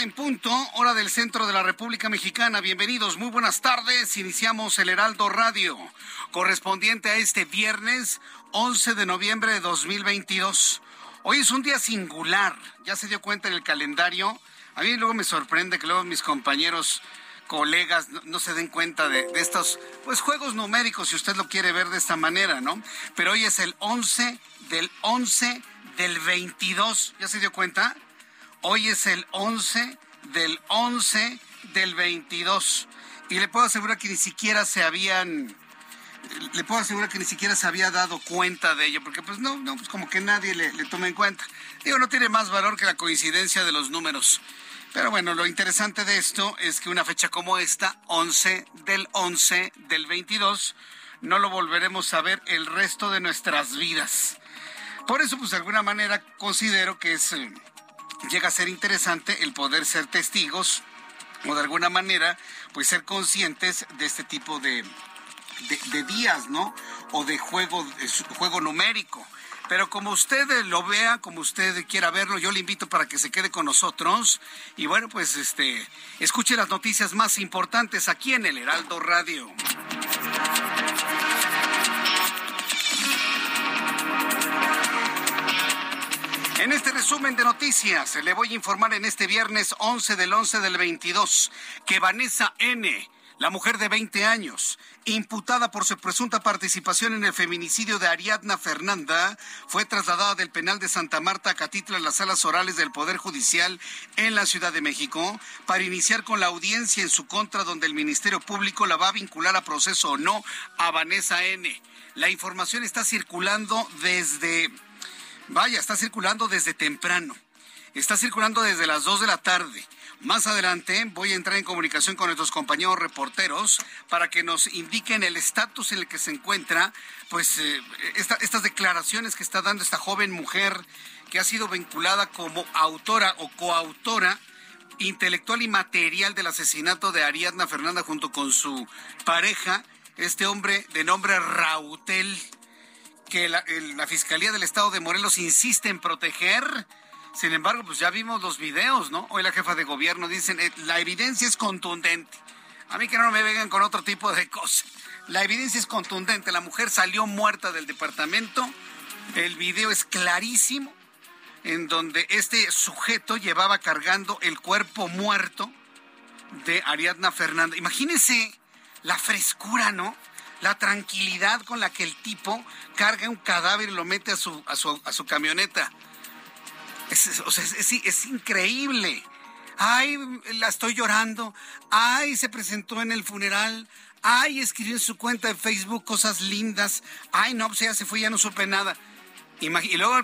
En punto, hora del centro de la República Mexicana. Bienvenidos, muy buenas tardes. Iniciamos el Heraldo Radio, correspondiente a este viernes 11 de noviembre de 2022. Hoy es un día singular, ya se dio cuenta en el calendario. A mí luego me sorprende que luego mis compañeros, colegas, no, no se den cuenta de, de estos pues, juegos numéricos, si usted lo quiere ver de esta manera, ¿no? Pero hoy es el 11 del 11 del 22, ¿ya se dio cuenta? Hoy es el 11 del 11 del 22. Y le puedo asegurar que ni siquiera se habían... Le puedo asegurar que ni siquiera se había dado cuenta de ello, porque pues no, no, pues como que nadie le, toma en cuenta. Digo, no tiene más valor que la coincidencia de los números. Pero bueno, lo interesante de esto es que una fecha como esta, 11 del 11 del 22, no lo volveremos a ver el resto de nuestras vidas. Por eso, pues de alguna manera considero que es... llega a ser interesante el poder ser testigos o de alguna manera pues ser conscientes de este tipo de, de, días, ¿no? O de juego, juego numérico. Pero como usted lo vea, como usted quiera verlo, yo le invito para que se quede con nosotros y bueno, pues este, escuche las noticias más importantes aquí en el Heraldo Radio. En este resumen de noticias, le voy a informar en este viernes 11 del 11 del 22 que Vanessa N., la mujer de 20 años, imputada por su presunta participación en el feminicidio de Ariadna Fernanda, fue trasladada del penal de Santa Marta a Catitla a las salas orales del Poder Judicial en la Ciudad de México para iniciar con la audiencia en su contra donde el Ministerio Público la va a vincular a proceso o no a Vanessa N. La información está circulando desde Vaya, está circulando desde temprano. Está circulando desde las 2 de la tarde. Más adelante voy a entrar en comunicación con nuestros compañeros reporteros para que nos indiquen el estatus en el que se encuentra, pues eh, esta- estas declaraciones que está dando esta joven mujer que ha sido vinculada como autora o coautora intelectual y material del asesinato de Ariadna Fernanda junto con su pareja, este hombre de nombre Rautel que la, Fiscalía del Estado de Morelos insiste en proteger. Sin embargo, pues ya vimos los videos, ¿no? Hoy la jefa de gobierno dice, "Eh, la evidencia es contundente. A mí que no me vengan con otro tipo de cosas. La evidencia es contundente. La mujer salió muerta del departamento. El video es clarísimo en donde este sujeto llevaba cargando el cuerpo muerto de Ariadna Fernanda. Imagínense la frescura, ¿no? La tranquilidad con la que el tipo carga un cadáver y lo mete a su, a su, a su camioneta. Es, o sea, es, increíble. Ay, la estoy llorando. Ay, se presentó en el funeral. Ay, escribió en su cuenta de Facebook cosas lindas. Ay, no, pues ya se fue, ya no supe nada. Imagi- y luego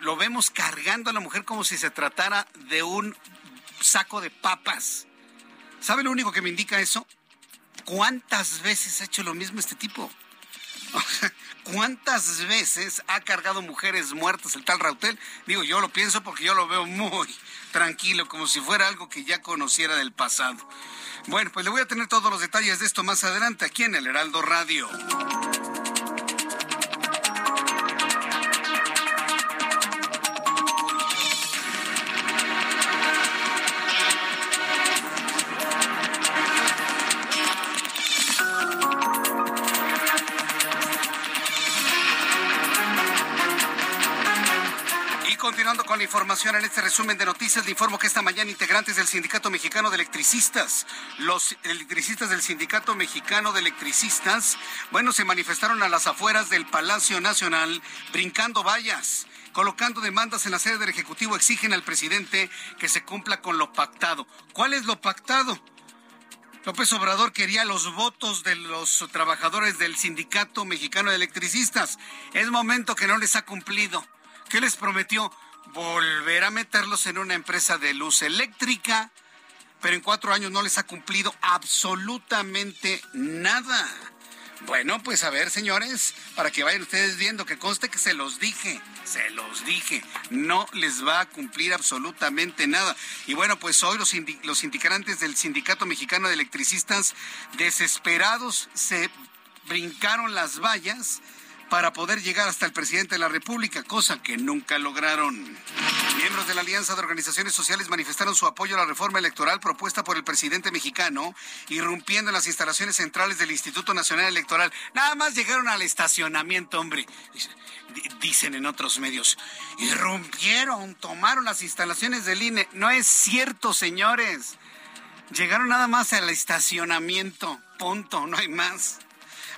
lo vemos cargando a la mujer como si se tratara de un saco de papas. ¿Sabe lo único que me indica eso? ¿Cuántas veces ha hecho lo mismo este tipo? ¿Cuántas veces ha cargado mujeres muertas el tal Rautel? Digo, yo lo pienso porque yo lo veo muy tranquilo, como si fuera algo que ya conociera del pasado. Bueno, pues le voy a tener todos los detalles de esto más adelante aquí en el Heraldo Radio. Información en este resumen de noticias, le informo que esta mañana integrantes del Sindicato Mexicano de Electricistas, los electricistas del Sindicato Mexicano de Electricistas, bueno, se manifestaron a las afueras del Palacio Nacional brincando vallas colocando demandas en la sede del Ejecutivo, exigen al presidente que se cumpla con lo pactado. ¿Cuál es lo pactado? López Obrador quería los votos de los trabajadores del Sindicato Mexicano de Electricistas. Es momento que no les ha cumplido. ¿Qué les prometió? Volver a meterlos en una empresa de luz eléctrica, pero en cuatro años no les ha cumplido absolutamente nada. Bueno, pues a ver, señores, para que vayan ustedes viendo, que conste que se los dije, se los dije, no les va a cumplir absolutamente nada. Y bueno, pues hoy los, los sindicantes del Sindicato Mexicano de Electricistas, desesperados, se brincaron las vallas para poder llegar hasta el presidente de la República, cosa que nunca lograron. Miembros de la Alianza de Organizaciones Sociales manifestaron su apoyo a la reforma electoral propuesta por el presidente mexicano, irrumpiendo en las instalaciones centrales del Instituto Nacional Electoral. Nada más llegaron al estacionamiento, hombre. Dicen en otros medios, irrumpieron, tomaron las instalaciones del INE. No es cierto, señores. Llegaron nada más al estacionamiento. Punto, no hay más.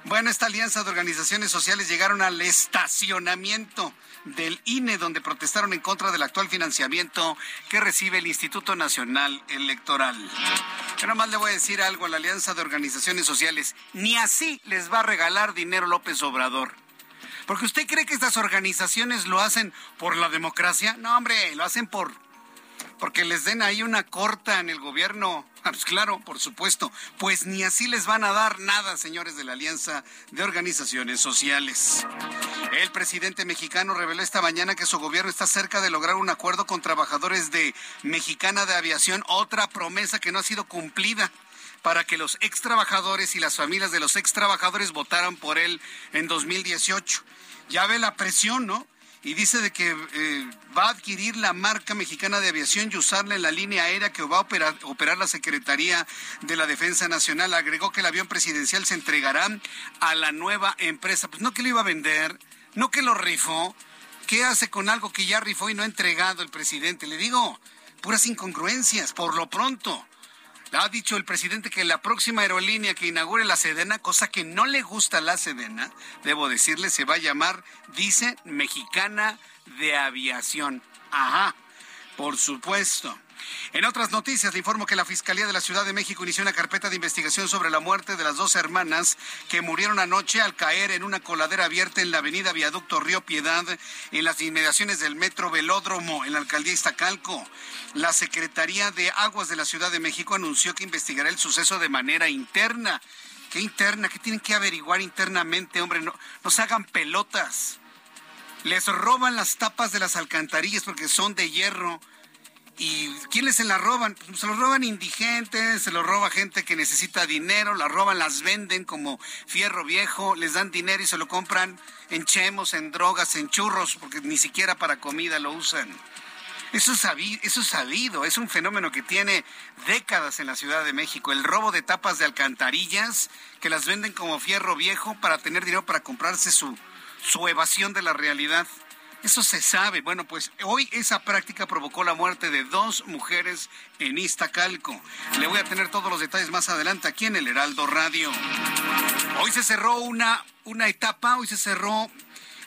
Bueno, esta alianza de organizaciones sociales llegaron al estacionamiento del INE, donde protestaron en contra del actual financiamiento que recibe el Instituto Nacional Electoral. Yo más le voy a decir algo a la alianza de organizaciones sociales. Ni así les va a regalar dinero López Obrador. Porque usted cree que estas organizaciones lo hacen por la democracia. No, hombre, lo hacen por porque les den ahí una corta en el gobierno. Ah, pues claro, por supuesto. Pues ni así les van a dar nada, señores de la Alianza de Organizaciones Sociales. El presidente mexicano reveló esta mañana que su gobierno está cerca de lograr un acuerdo con trabajadores de Mexicana de Aviación, otra promesa que no ha sido cumplida para que los ex trabajadores y las familias de los ex trabajadores votaran por él en 2018. Ya ve la presión, ¿no? Y dice de que eh, va a adquirir la marca mexicana de aviación y usarla en la línea aérea que va a operar, operar, la Secretaría de la Defensa Nacional. Agregó que el avión presidencial se entregará a la nueva empresa. Pues no que lo iba a vender, no que lo rifó. ¿Qué hace con algo que ya rifó y no ha entregado el presidente? Le digo, puras incongruencias, por lo pronto. Ha dicho el presidente que la próxima aerolínea que inaugure la Sedena, cosa que no le gusta a la Sedena, debo decirle, se va a llamar, dice, Mexicana de Aviación. Ajá, por supuesto. En otras noticias, le informo que la Fiscalía de la Ciudad de México inició una carpeta de investigación sobre la muerte de las dos hermanas que murieron anoche al caer en una coladera abierta en la avenida Viaducto Río Piedad, en las inmediaciones del Metro Velódromo, en la alcaldía Iztacalco. La Secretaría de Aguas de la Ciudad de México anunció que investigará el suceso de manera interna. ¿Qué interna? ¿Qué tienen que averiguar internamente, hombre? No, no se hagan pelotas. Les roban las tapas de las alcantarillas porque son de hierro ¿Y quiénes se la roban? Pues se los roban indigentes, se los roba gente que necesita dinero, la roban, las venden como fierro viejo, les dan dinero y se lo compran en chemos, en drogas, en churros, porque ni siquiera para comida lo usan. Eso es, sabido, eso es sabido, es un fenómeno que tiene décadas en la Ciudad de México. El robo de tapas de alcantarillas que las venden como fierro viejo para tener dinero para comprarse su, su evasión de la realidad. Eso se sabe. Bueno, pues hoy esa práctica provocó la muerte de dos mujeres en Iztacalco. Le voy a tener todos los detalles más adelante aquí en el Heraldo Radio. Hoy se cerró una, una etapa, hoy se cerró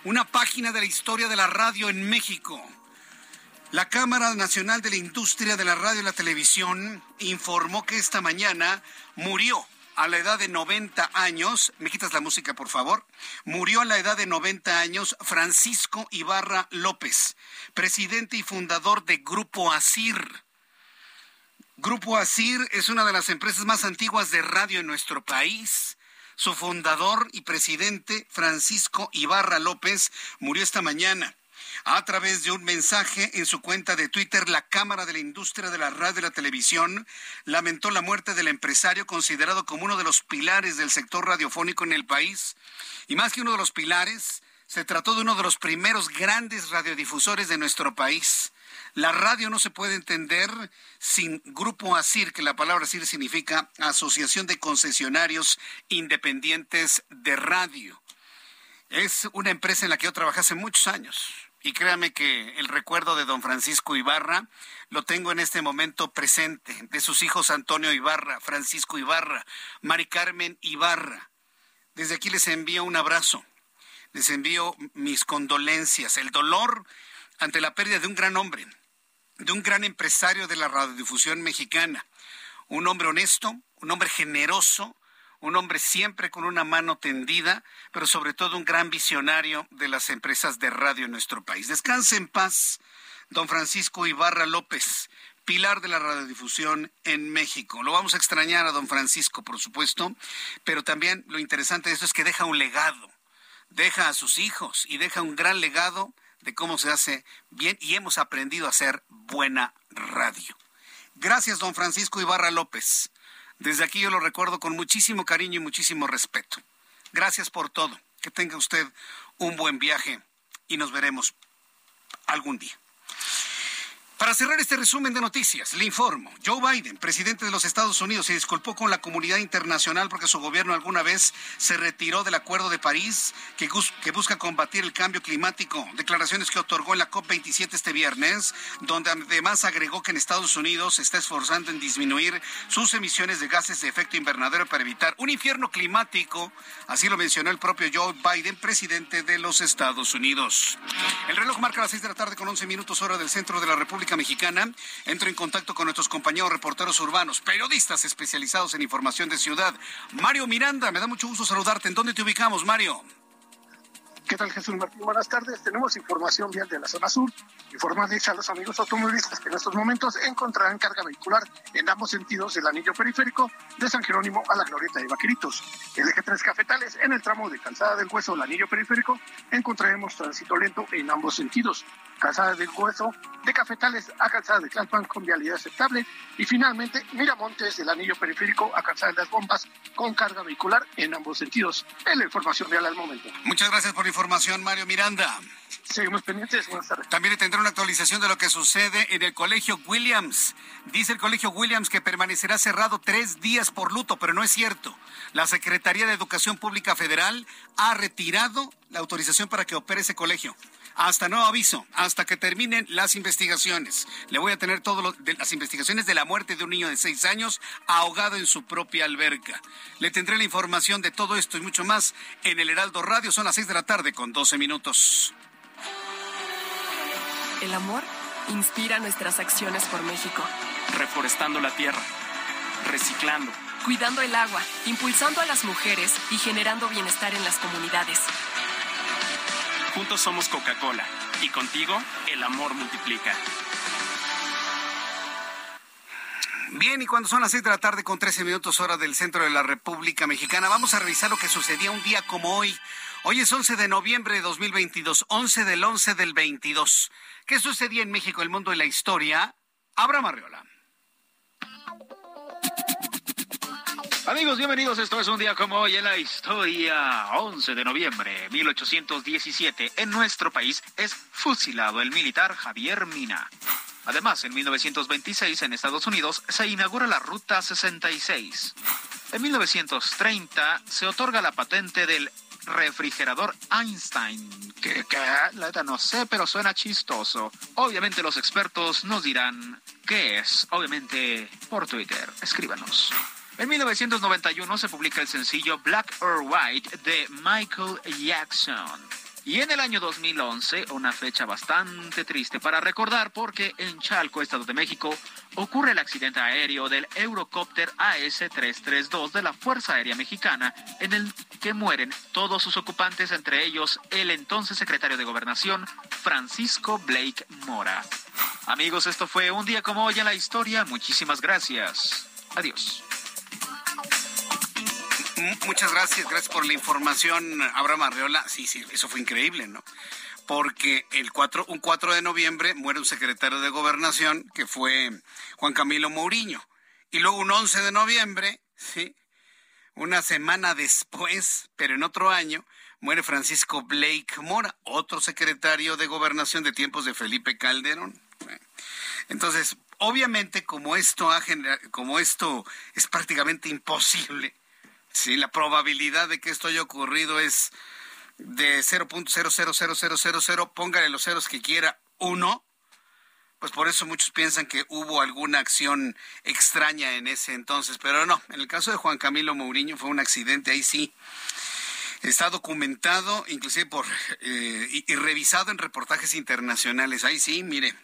una página de la historia de la radio en México. La Cámara Nacional de la Industria de la Radio y la Televisión informó que esta mañana murió a la edad de 90 años, me quitas la música por favor, murió a la edad de 90 años Francisco Ibarra López, presidente y fundador de Grupo Asir. Grupo Asir es una de las empresas más antiguas de radio en nuestro país. Su fundador y presidente, Francisco Ibarra López, murió esta mañana. A través de un mensaje en su cuenta de Twitter, la Cámara de la Industria de la Radio y la Televisión lamentó la muerte del empresario considerado como uno de los pilares del sector radiofónico en el país. Y más que uno de los pilares, se trató de uno de los primeros grandes radiodifusores de nuestro país. La radio no se puede entender sin Grupo ASIR, que la palabra ASIR significa Asociación de Concesionarios Independientes de Radio. Es una empresa en la que yo trabajé hace muchos años. Y créame que el recuerdo de don Francisco Ibarra lo tengo en este momento presente, de sus hijos Antonio Ibarra, Francisco Ibarra, Mari Carmen Ibarra. Desde aquí les envío un abrazo, les envío mis condolencias, el dolor ante la pérdida de un gran hombre, de un gran empresario de la radiodifusión mexicana, un hombre honesto, un hombre generoso, un hombre siempre con una mano tendida, pero sobre todo un gran visionario de las empresas de radio en nuestro país. Descanse en paz, don Francisco Ibarra López, pilar de la radiodifusión en México. Lo vamos a extrañar a don Francisco, por supuesto, pero también lo interesante de esto es que deja un legado, deja a sus hijos y deja un gran legado de cómo se hace bien y hemos aprendido a hacer buena radio. Gracias, don Francisco Ibarra López. Desde aquí yo lo recuerdo con muchísimo cariño y muchísimo respeto. Gracias por todo. Que tenga usted un buen viaje y nos veremos algún día. Para cerrar este resumen de noticias, le informo, Joe Biden, presidente de los Estados Unidos, se disculpó con la comunidad internacional porque su gobierno alguna vez se retiró del Acuerdo de París que, busca combatir el cambio climático. Declaraciones que otorgó en la COP27 este viernes, donde además agregó que en Estados Unidos se está esforzando en disminuir sus emisiones de gases de efecto invernadero para evitar un infierno climático. Así lo mencionó el propio Joe Biden, presidente de los Estados Unidos. El reloj marca las seis de la tarde con 11 minutos hora del centro de la República Mexicana, entro en contacto con nuestros compañeros reporteros urbanos, periodistas especializados en información de ciudad. Mario Miranda, me da mucho gusto saludarte. ¿En dónde te ubicamos, Mario? ¿Qué tal Jesús Martín? Buenas tardes. Tenemos información vial de la zona sur. Informarles a los amigos automovilistas que en estos momentos encontrarán carga vehicular en ambos sentidos del anillo periférico de San Jerónimo a la Glorieta de Vaqueritos. El eje 3 Cafetales en el tramo de Calzada del Hueso del anillo periférico encontraremos tránsito lento en ambos sentidos. Calzada del Hueso de Cafetales a Calzada de Tlalpan con vialidad aceptable y finalmente Miramontes del anillo periférico a Calzada de las Bombas con carga vehicular en ambos sentidos. Es la información vial al momento. Muchas gracias por informar información, Mario Miranda. Seguimos pendientes. También tendrá una actualización de lo que sucede en el Colegio Williams. Dice el Colegio Williams que permanecerá cerrado tres días por luto, pero no es cierto. La Secretaría de Educación Pública Federal ha retirado la autorización para que opere ese colegio hasta nuevo aviso, hasta que terminen las investigaciones. Le voy a tener todas las investigaciones de la muerte de un niño de seis años ahogado en su propia alberca. Le tendré la información de todo esto y mucho más en el Heraldo Radio. Son las seis de la tarde con 12 minutos. El amor inspira nuestras acciones por México. Reforestando la tierra, reciclando, cuidando el agua, impulsando a las mujeres y generando bienestar en las comunidades. Juntos somos Coca-Cola y contigo el amor multiplica. Bien, y cuando son las 6 de la tarde con 13 minutos hora del centro de la República Mexicana, vamos a revisar lo que sucedía un día como hoy. Hoy es 11 de noviembre de 2022, 11 del 11 del 22. ¿Qué sucedía en México, el mundo y la historia? Abra Marriola. Amigos, bienvenidos. Esto es un día como hoy en la historia. 11 de noviembre de 1817. En nuestro país es fusilado el militar Javier Mina. Además, en 1926 en Estados Unidos se inaugura la Ruta 66. En 1930 se otorga la patente del refrigerador Einstein. Que, la neta no sé, pero suena chistoso. Obviamente los expertos nos dirán qué es. Obviamente por Twitter. Escríbanos. En 1991 se publica el sencillo Black or White de Michael Jackson. Y en el año 2011, una fecha bastante triste para recordar porque en Chalco, Estado de México, ocurre el accidente aéreo del Eurocopter AS-332 de la Fuerza Aérea Mexicana, en el que mueren todos sus ocupantes, entre ellos el entonces secretario de Gobernación, Francisco Blake Mora. Amigos, esto fue un día como hoy en la historia. Muchísimas gracias. Adiós. Muchas gracias, gracias por la información, Abraham Arreola. Sí, sí, eso fue increíble, ¿no? Porque el 4, un 4 de noviembre muere un secretario de gobernación que fue Juan Camilo Mourinho. Y luego un 11 de noviembre, ¿sí? Una semana después, pero en otro año, muere Francisco Blake Mora, otro secretario de gobernación de tiempos de Felipe Calderón. Entonces, obviamente, como esto, ha como esto es prácticamente imposible, ¿sí? la probabilidad de que esto haya ocurrido es de 0.000000, póngale los ceros que quiera, uno, pues por eso muchos piensan que hubo alguna acción extraña en ese entonces, pero no, en el caso de Juan Camilo Mourinho fue un accidente, ahí sí. Está documentado, inclusive por eh, y revisado en reportajes internacionales. Ahí sí, mire,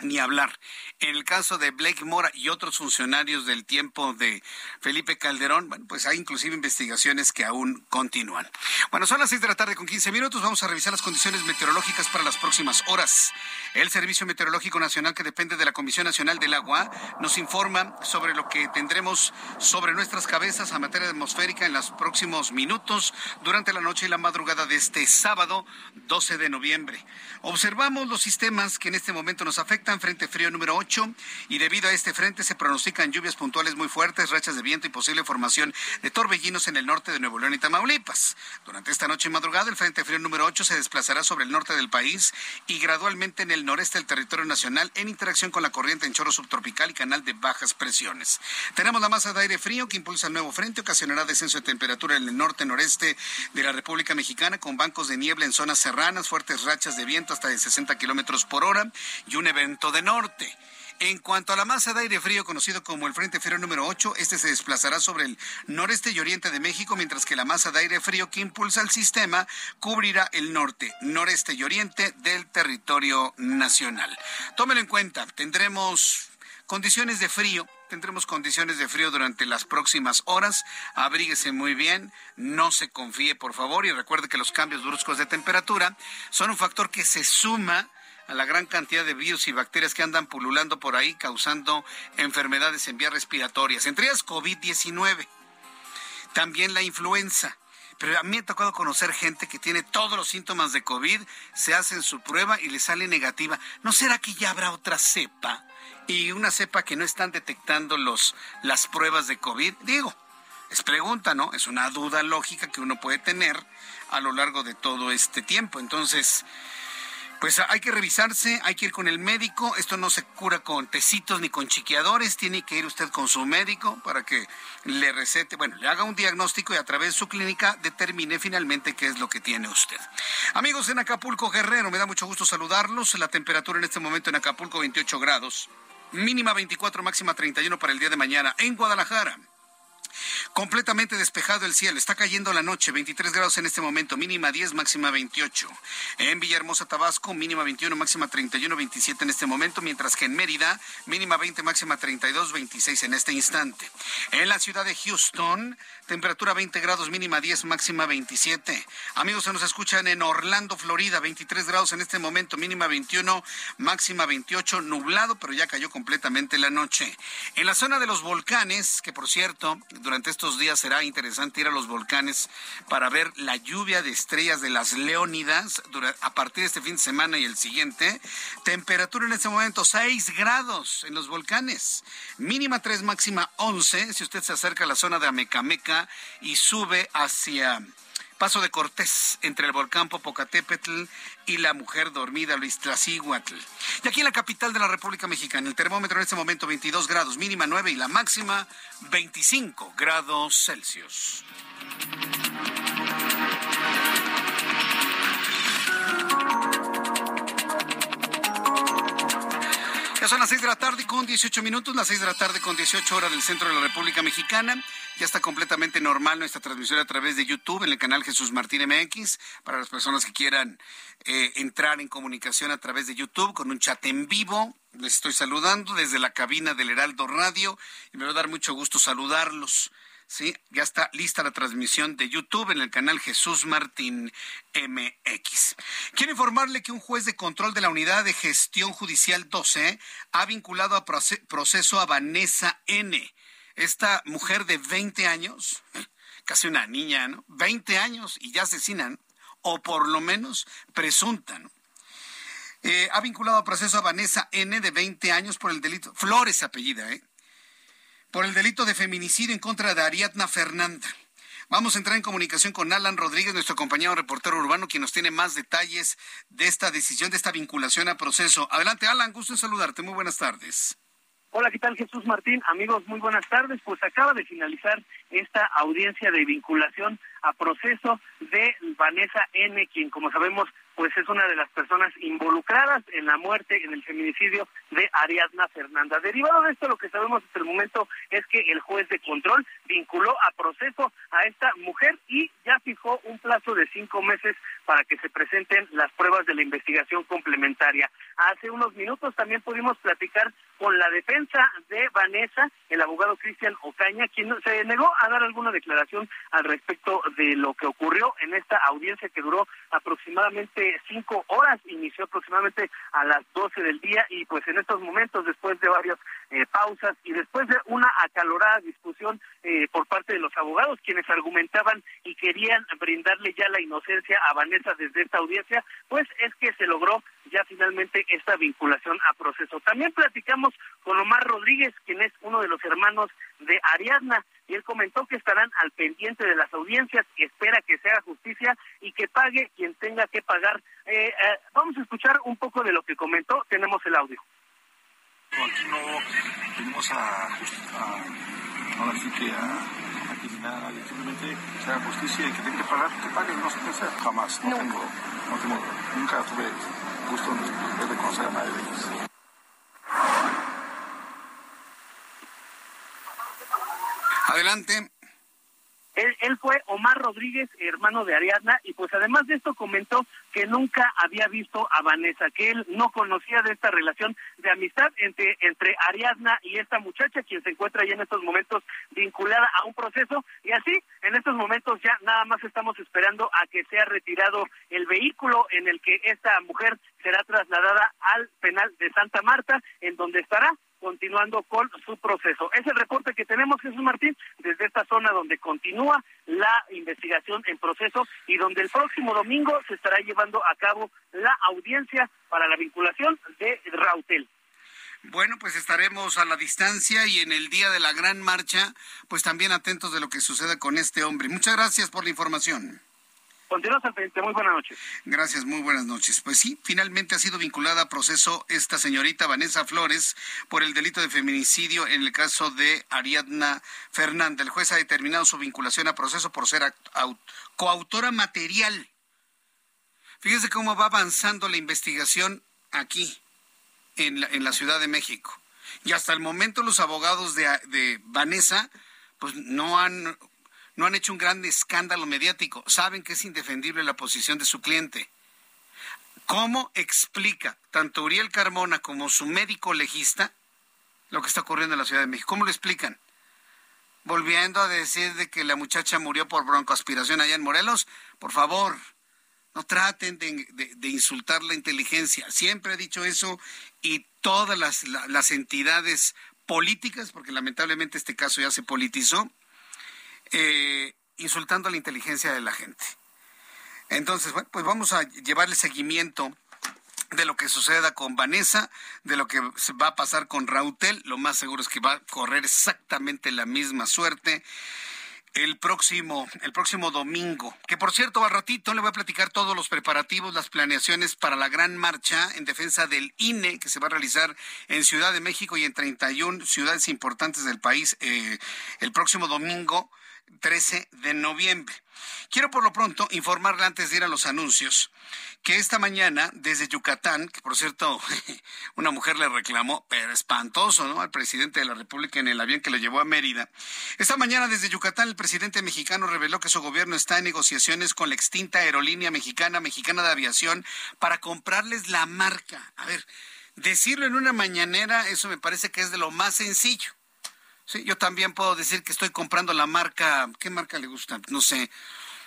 ni hablar. En el caso de Blake Mora y otros funcionarios del tiempo de Felipe Calderón, bueno, pues hay inclusive investigaciones que aún continúan. Bueno, son las seis de la tarde con 15 minutos. Vamos a revisar las condiciones meteorológicas para las próximas horas. El Servicio Meteorológico Nacional, que depende de la Comisión Nacional del Agua, nos informa sobre lo que tendremos sobre nuestras cabezas a materia atmosférica en los próximos minutos durante la noche y la madrugada de este sábado 12 de noviembre. Observamos los sistemas que en este momento nos afectan, frente frío número 8, y debido a este frente se pronostican lluvias puntuales muy fuertes, rachas de viento y posible formación de torbellinos en el norte de Nuevo León y Tamaulipas. Durante esta noche y madrugada, el frente frío número 8 se desplazará sobre el norte del país y gradualmente en el noreste del territorio nacional en interacción con la corriente en chorro subtropical y canal de bajas presiones. Tenemos la masa de aire frío que impulsa el nuevo frente, ocasionará descenso de temperatura en el norte noreste de la República Mexicana con bancos de niebla en zonas serranas, fuertes rachas de viento hasta de 60 kilómetros por hora y un evento de norte. En cuanto a la masa de aire frío conocido como el Frente Frío número 8, este se desplazará sobre el noreste y oriente de México, mientras que la masa de aire frío que impulsa el sistema cubrirá el norte, noreste y oriente del territorio nacional. Tómelo en cuenta, tendremos condiciones de frío tendremos condiciones de frío durante las próximas horas. Abríguese muy bien, no se confíe, por favor, y recuerde que los cambios bruscos de temperatura son un factor que se suma a la gran cantidad de virus y bacterias que andan pululando por ahí causando enfermedades en vías respiratorias, entre ellas COVID-19. También la influenza. Pero a mí me ha tocado conocer gente que tiene todos los síntomas de COVID, se hacen su prueba y le sale negativa. ¿No será que ya habrá otra cepa? Y una cepa que no están detectando los, las pruebas de COVID. Digo, es pregunta, ¿no? Es una duda lógica que uno puede tener a lo largo de todo este tiempo. Entonces, pues hay que revisarse, hay que ir con el médico. Esto no se cura con tecitos ni con chiqueadores. Tiene que ir usted con su médico para que le recete, bueno, le haga un diagnóstico y a través de su clínica determine finalmente qué es lo que tiene usted. Amigos en Acapulco Guerrero, me da mucho gusto saludarlos. La temperatura en este momento en Acapulco 28 grados, mínima 24, máxima 31 para el día de mañana. En Guadalajara. Completamente despejado el cielo. Está cayendo la noche. 23 grados en este momento. Mínima 10, máxima 28. En Villahermosa, Tabasco, mínima 21, máxima 31, 27 en este momento. Mientras que en Mérida, mínima 20, máxima 32, 26 en este instante. En la ciudad de Houston, temperatura 20 grados, mínima 10, máxima 27. Amigos, se nos escuchan en Orlando, Florida. 23 grados en este momento. Mínima 21, máxima 28. Nublado, pero ya cayó completamente la noche. En la zona de los volcanes, que por cierto, durante estos días será interesante ir a los volcanes para ver la lluvia de estrellas de las Leónidas a partir de este fin de semana y el siguiente. Temperatura en este momento 6 grados en los volcanes. Mínima 3, máxima 11. Si usted se acerca a la zona de Amecameca y sube hacia Paso de Cortés entre el volcán Popocatépetl y la mujer dormida Luis Tlacíhuatl. Y aquí en la capital de la República Mexicana, el termómetro en este momento 22 grados, mínima 9 y la máxima 25 grados Celsius. Son las 6 de la tarde con 18 minutos, las 6 de la tarde con 18 horas del centro de la República Mexicana. Ya está completamente normal nuestra transmisión a través de YouTube en el canal Jesús Martín MX para las personas que quieran eh, entrar en comunicación a través de YouTube con un chat en vivo. Les estoy saludando desde la cabina del Heraldo Radio y me va a dar mucho gusto saludarlos. Sí, ya está lista la transmisión de YouTube en el canal Jesús Martín MX. Quiero informarle que un juez de control de la Unidad de Gestión Judicial 12 ha vinculado a proceso a Vanessa N., esta mujer de 20 años casi una niña, ¿no? 20 años y ya asesinan, o por lo menos presuntan. Eh, ha vinculado a proceso a Vanessa N. de 20 años por el delito, Flores apellida, ¿eh? Por el delito de feminicidio en contra de Ariadna Fernanda. Vamos a entrar en comunicación con Alan Rodríguez, nuestro compañero reportero urbano, quien nos tiene más detalles de esta decisión, de esta vinculación a proceso. Adelante, Alan, gusto en saludarte. Muy buenas tardes. Hola, ¿qué tal Jesús Martín? Amigos, muy buenas tardes. Pues acaba de finalizar esta audiencia de vinculación a proceso de Vanessa N., quien como sabemos pues es una de las personas involucradas en la muerte, en el feminicidio de Ariadna Fernanda. Derivado de esto, lo que sabemos hasta el momento es que el juez de control vinculó a proceso a esta mujer y ya fijó un plazo de cinco meses para que se presenten las pruebas de la investigación complementaria. Hace unos minutos también pudimos platicar con la defensa de Vanessa, el abogado Cristian Ocaña, quien se negó a dar alguna declaración al respecto de lo que ocurrió en esta audiencia que duró aproximadamente cinco horas, inició aproximadamente a las doce del día y pues en estos momentos, después de varias eh, pausas y después de una acalorada discusión eh, por parte de los abogados, quienes argumentaban y querían brindarle ya la inocencia a Vanessa desde esta audiencia, pues es que se logró ya finalmente esta vinculación a proceso. También platicamos con Omar Rodríguez, quien es uno de los hermanos de Ariadna, y él comentó que estarán al pendiente de las audiencias, espera que se haga justicia y que pague quien tenga que pagar. Eh, eh, vamos a escuchar un poco de lo que comentó, tenemos el audio. Aquí no venimos a, que a, a criminar a nadie, simplemente se haga justicia y que tenga que pagar, que pague, no sé qué sea, jamás, no, tengo, no tengo, nunca tuve gusto de, de conocer a nadie de ellos. Adelante. Él, fue Omar Rodríguez, hermano de Ariadna, y pues además de esto comentó que nunca había visto a Vanessa, que él no conocía de esta relación de amistad entre, entre Ariadna y esta muchacha, quien se encuentra ya en estos momentos vinculada a un proceso, y así, en estos momentos ya nada más estamos esperando a que sea retirado el vehículo en el que esta mujer será trasladada al penal de Santa Marta, en donde estará continuando con su proceso. Es el reporte que tenemos, Jesús Martín, desde esta zona donde continúa la investigación en proceso y donde el próximo domingo se estará llevando a cabo la audiencia para la vinculación de Rautel. Bueno, pues estaremos a la distancia y en el día de la gran marcha, pues también atentos de lo que suceda con este hombre. Muchas gracias por la información. Continuamos al frente. Muy buenas noches. Gracias, muy buenas noches. Pues sí, finalmente ha sido vinculada a proceso esta señorita Vanessa Flores por el delito de feminicidio en el caso de Ariadna Fernández. El juez ha determinado su vinculación a proceso por ser coautora material. Fíjese cómo va avanzando la investigación aquí, en la, Ciudad de México. Y hasta el momento los abogados de, de Vanessa pues no han no han hecho un gran escándalo mediático. Saben que es indefendible la posición de su cliente. ¿Cómo explica tanto Uriel Carmona como su médico legista lo que está ocurriendo en la Ciudad de México? ¿Cómo lo explican? Volviendo a decir de que la muchacha murió por broncoaspiración allá en Morelos, por favor, no traten de, insultar la inteligencia. Siempre he dicho eso y todas las, las entidades políticas, porque lamentablemente este caso ya se politizó, eh, insultando la inteligencia de la gente. Entonces, bueno, pues vamos a llevarle seguimiento de lo que suceda con Vanessa, de lo que va a pasar con Rautel. Lo más seguro es que va a correr exactamente la misma suerte el próximo, el próximo domingo. Que por cierto, al ratito le voy a platicar todos los preparativos, las planeaciones para la gran marcha en defensa del INE que se va a realizar en Ciudad de México y en 31 ciudades importantes del país eh, el próximo domingo. 13 de noviembre. Quiero por lo pronto informarle antes de ir a los anuncios que esta mañana desde Yucatán, que por cierto una mujer le reclamó, pero espantoso, ¿no? Al presidente de la República en el avión que lo llevó a Mérida. Esta mañana desde Yucatán el presidente mexicano reveló que su gobierno está en negociaciones con la extinta aerolínea mexicana, Mexicana de Aviación, para comprarles la marca. A ver, decirlo en una mañanera, eso me parece que es de lo más sencillo. Sí, yo también puedo decir que estoy comprando la marca, ¿qué marca le gusta? No sé,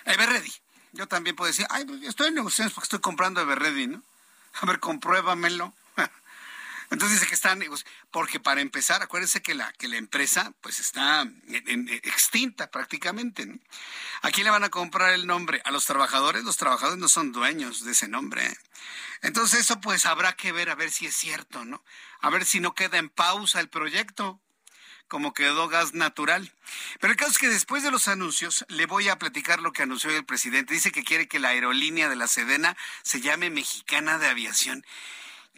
Everready. Yo también puedo decir, ay, estoy en negociaciones porque estoy comprando Everready, ¿no? A ver, compruébamelo. Entonces dice que están, porque para empezar, acuérdense que la, que la empresa pues está extinta prácticamente. ¿no? ¿A quién le van a comprar el nombre? A los trabajadores. Los trabajadores no son dueños de ese nombre. Entonces eso pues habrá que ver a ver si es cierto, ¿no? A ver si no queda en pausa el proyecto como quedó gas natural. Pero el caso es que después de los anuncios le voy a platicar lo que anunció el presidente. Dice que quiere que la aerolínea de la Sedena se llame Mexicana de Aviación.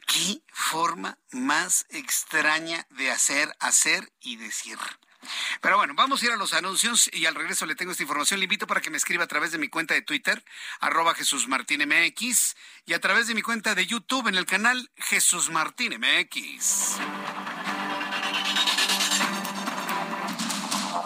¿Qué forma más extraña de hacer, hacer y decir? Pero bueno, vamos a ir a los anuncios y al regreso le tengo esta información. Le invito para que me escriba a través de mi cuenta de Twitter, arroba Jesús Martín MX, y a través de mi cuenta de YouTube en el canal Jesús Martín MX.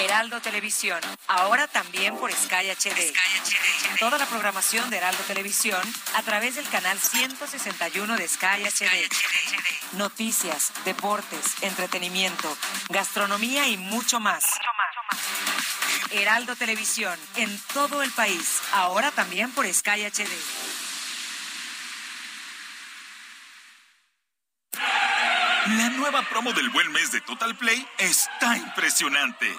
Heraldo Televisión, ahora también por Sky HD. Toda la programación de Heraldo Televisión a través del canal 161 de Sky HD. Noticias, deportes, entretenimiento, gastronomía y mucho más. Heraldo Televisión, en todo el país, ahora también por Sky HD. La nueva promo del buen mes de Total Play está impresionante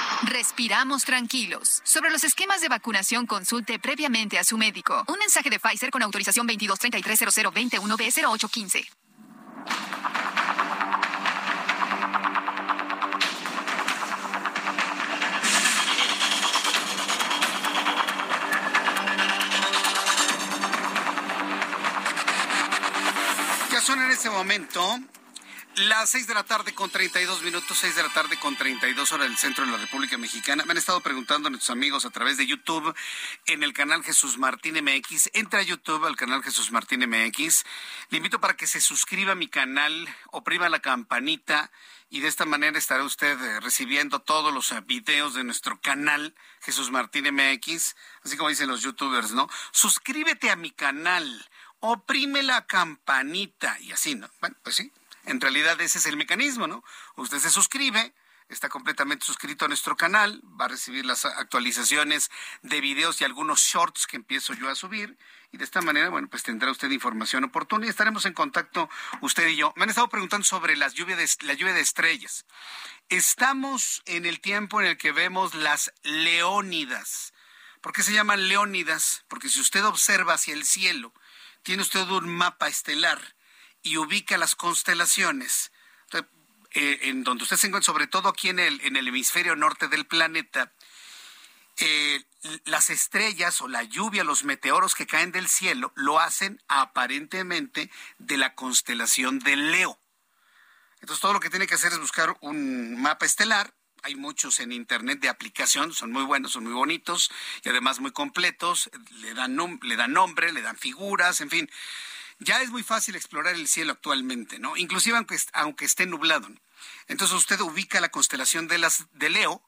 respiramos tranquilos. Sobre los esquemas de vacunación, consulte previamente a su médico. Un mensaje de Pfizer con autorización 22330021B0815. Ya son en este momento las seis de la tarde con 32 minutos, seis de la tarde con 32 horas del centro de la República Mexicana. Me han estado preguntando a nuestros amigos a través de YouTube en el canal Jesús Martín MX. Entra a YouTube al canal Jesús Martín MX. Le invito para que se suscriba a mi canal, oprima la campanita y de esta manera estará usted eh, recibiendo todos los eh, videos de nuestro canal Jesús Martín MX, así como dicen los youtubers, ¿no? Suscríbete a mi canal, oprime la campanita y así, ¿no? Bueno, pues sí, en realidad ese es el mecanismo, ¿no? Usted se suscribe, está completamente suscrito a nuestro canal, va a recibir las actualizaciones de videos y algunos shorts que empiezo yo a subir y de esta manera, bueno, pues tendrá usted información oportuna y estaremos en contacto usted y yo. Me han estado preguntando sobre las lluvias de, la lluvia de estrellas. Estamos en el tiempo en el que vemos las leónidas. ¿Por qué se llaman leónidas? Porque si usted observa hacia el cielo, tiene usted un mapa estelar y ubica las constelaciones, eh, en donde usted se encuentra, sobre todo aquí en el, en el hemisferio norte del planeta, eh, las estrellas o la lluvia, los meteoros que caen del cielo, lo hacen aparentemente de la constelación de Leo. Entonces todo lo que tiene que hacer es buscar un mapa estelar. Hay muchos en internet de aplicación, son muy buenos, son muy bonitos y además muy completos. Le dan, le dan nombre, le dan figuras, en fin ya es muy fácil explorar el cielo actualmente, ¿no? Inclusive aunque, aunque esté nublado. Entonces usted ubica la constelación de, las, de Leo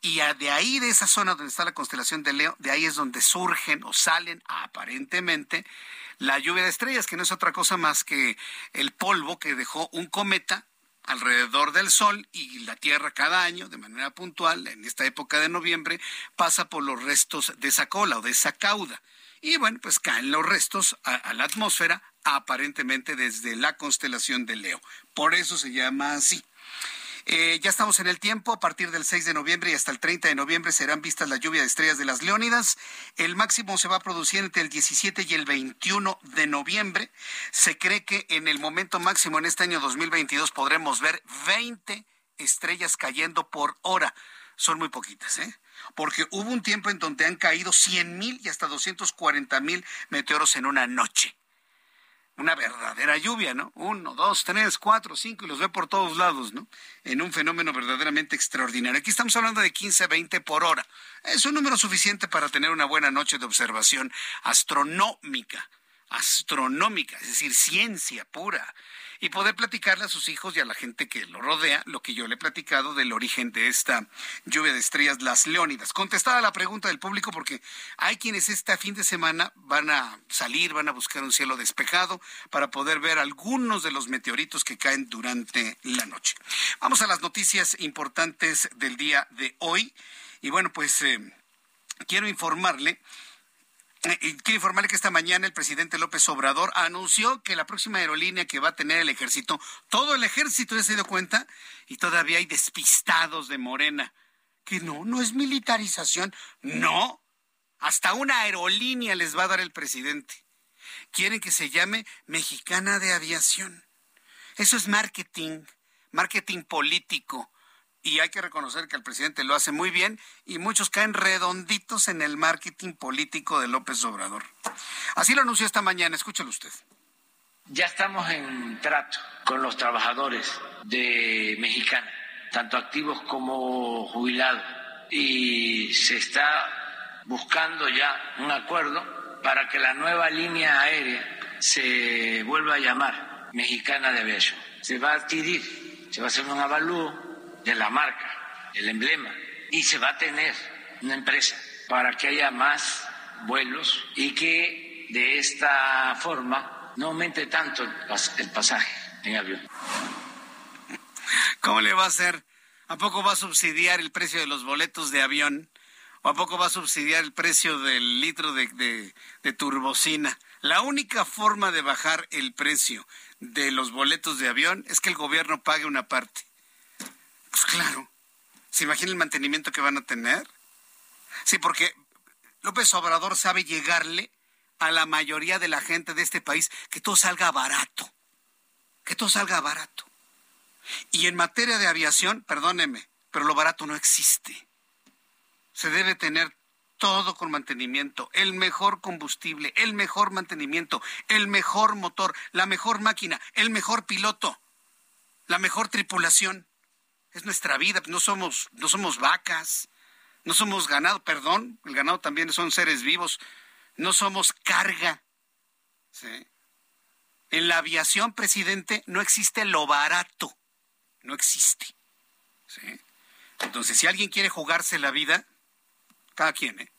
Y de ahí, de esa zona donde está la constelación de Leo, de ahí es donde surgen o salen aparentemente la lluvia de estrellas, que no es otra cosa más que el polvo que dejó un cometa alrededor del Sol y la Tierra cada año, de manera puntual, en esta época de noviembre, pasa por los restos de esa cola o de esa cauda. Y bueno, pues caen los restos a, la atmósfera, aparentemente desde la constelación de Leo. Por eso se llama así. Eh, ya estamos en el tiempo. A partir del 6 de noviembre y hasta el 30 de noviembre serán vistas la lluvia de estrellas de las Leónidas. El máximo se va a producir entre el 17 y el 21 de noviembre. Se cree que en el momento máximo en este año 2022 podremos ver 20 estrellas cayendo por hora. Son muy poquitas, ¿eh? Porque hubo un tiempo en donde han caído 100 mil y hasta 240 mil meteoros en una noche una verdadera lluvia, ¿no? Uno, dos, tres, cuatro, cinco, y los ve por todos lados, ¿no? En un fenómeno verdaderamente extraordinario. Aquí estamos hablando de 15, 20 por hora. Es un número suficiente para tener una buena noche de observación astronómica, astronómica, es decir, ciencia pura y poder platicarle a sus hijos y a la gente que lo rodea lo que yo le he platicado del origen de esta lluvia de estrellas, las Leónidas. Contestada la pregunta del público, porque hay quienes este fin de semana van a salir, van a buscar un cielo despejado para poder ver algunos de los meteoritos que caen durante la noche. Vamos a las noticias importantes del día de hoy. Y bueno, pues eh, quiero informarle quiero informarle que esta mañana el presidente López Obrador anunció que la próxima aerolínea que va a tener el ejército, todo el ejército ya se dio cuenta, y todavía hay despistados de Morena, que no, no es militarización, no, hasta una aerolínea les va a dar el presidente. Quieren que se llame Mexicana de Aviación. Eso es marketing, marketing político y hay que reconocer que el presidente lo hace muy bien y muchos caen redonditos en el marketing político de López Obrador. Así lo anunció esta mañana, escúchelo usted. Ya estamos en trato con los trabajadores de Mexicana, tanto activos como jubilados, y se está buscando ya un acuerdo para que la nueva línea aérea se vuelva a llamar Mexicana de Aviación. Se va a adquirir, se va a hacer un avalúo de la marca, el emblema, y se va a tener una empresa para que haya más vuelos y que de esta forma no aumente tanto el pasaje en avión. ¿Cómo le va a hacer? ¿A poco va a subsidiar el precio de los boletos de avión? ¿O a poco va a subsidiar el precio del litro de, de, de turbocina? La única forma de bajar el precio de los boletos de avión es que el gobierno pague una parte. Pues claro. ¿Se imagina el mantenimiento que van a tener? Sí, porque López Obrador sabe llegarle a la mayoría de la gente de este país que todo salga barato. Que todo salga barato. Y en materia de aviación, perdóneme, pero lo barato no existe. Se debe tener todo con mantenimiento, el mejor combustible, el mejor mantenimiento, el mejor motor, la mejor máquina, el mejor piloto, la mejor tripulación es nuestra vida, no somos, no somos vacas, no somos ganado, perdón, el ganado también son seres vivos, no somos carga. En la aviación, presidente, no existe lo barato, no existe. Entonces, si alguien quiere jugarse la vida, cada quien, ¿eh?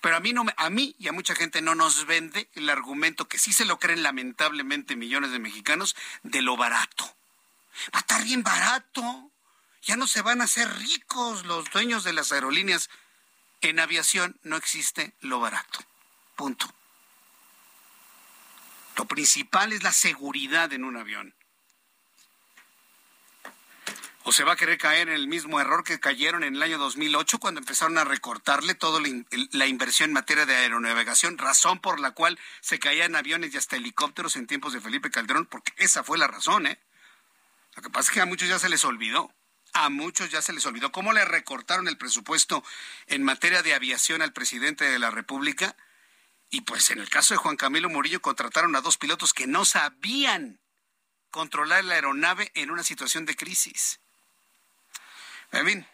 Pero a mí, no, a mí y a mucha gente no nos vende el argumento que sí se lo creen lamentablemente millones de mexicanos de lo barato. Va a estar bien barato ya no se van a hacer ricos los dueños de las aerolíneas. En aviación no existe lo barato. Punto. Lo principal es la seguridad en un avión. ¿O se va a querer caer en el mismo error que cayeron en el año 2008 cuando empezaron a recortarle toda la inversión en materia de aeronavegación, razón por la cual se caían aviones y hasta helicópteros en tiempos de Felipe Calderón? Porque esa fue la razón, ¿eh? Lo que pasa es que a muchos ya se les olvidó. A muchos ya se les olvidó cómo le recortaron el presupuesto en materia de aviación al presidente de la República. Y pues en el caso de Juan Camilo Murillo contrataron a dos pilotos que no sabían controlar la aeronave en una situación de crisis. En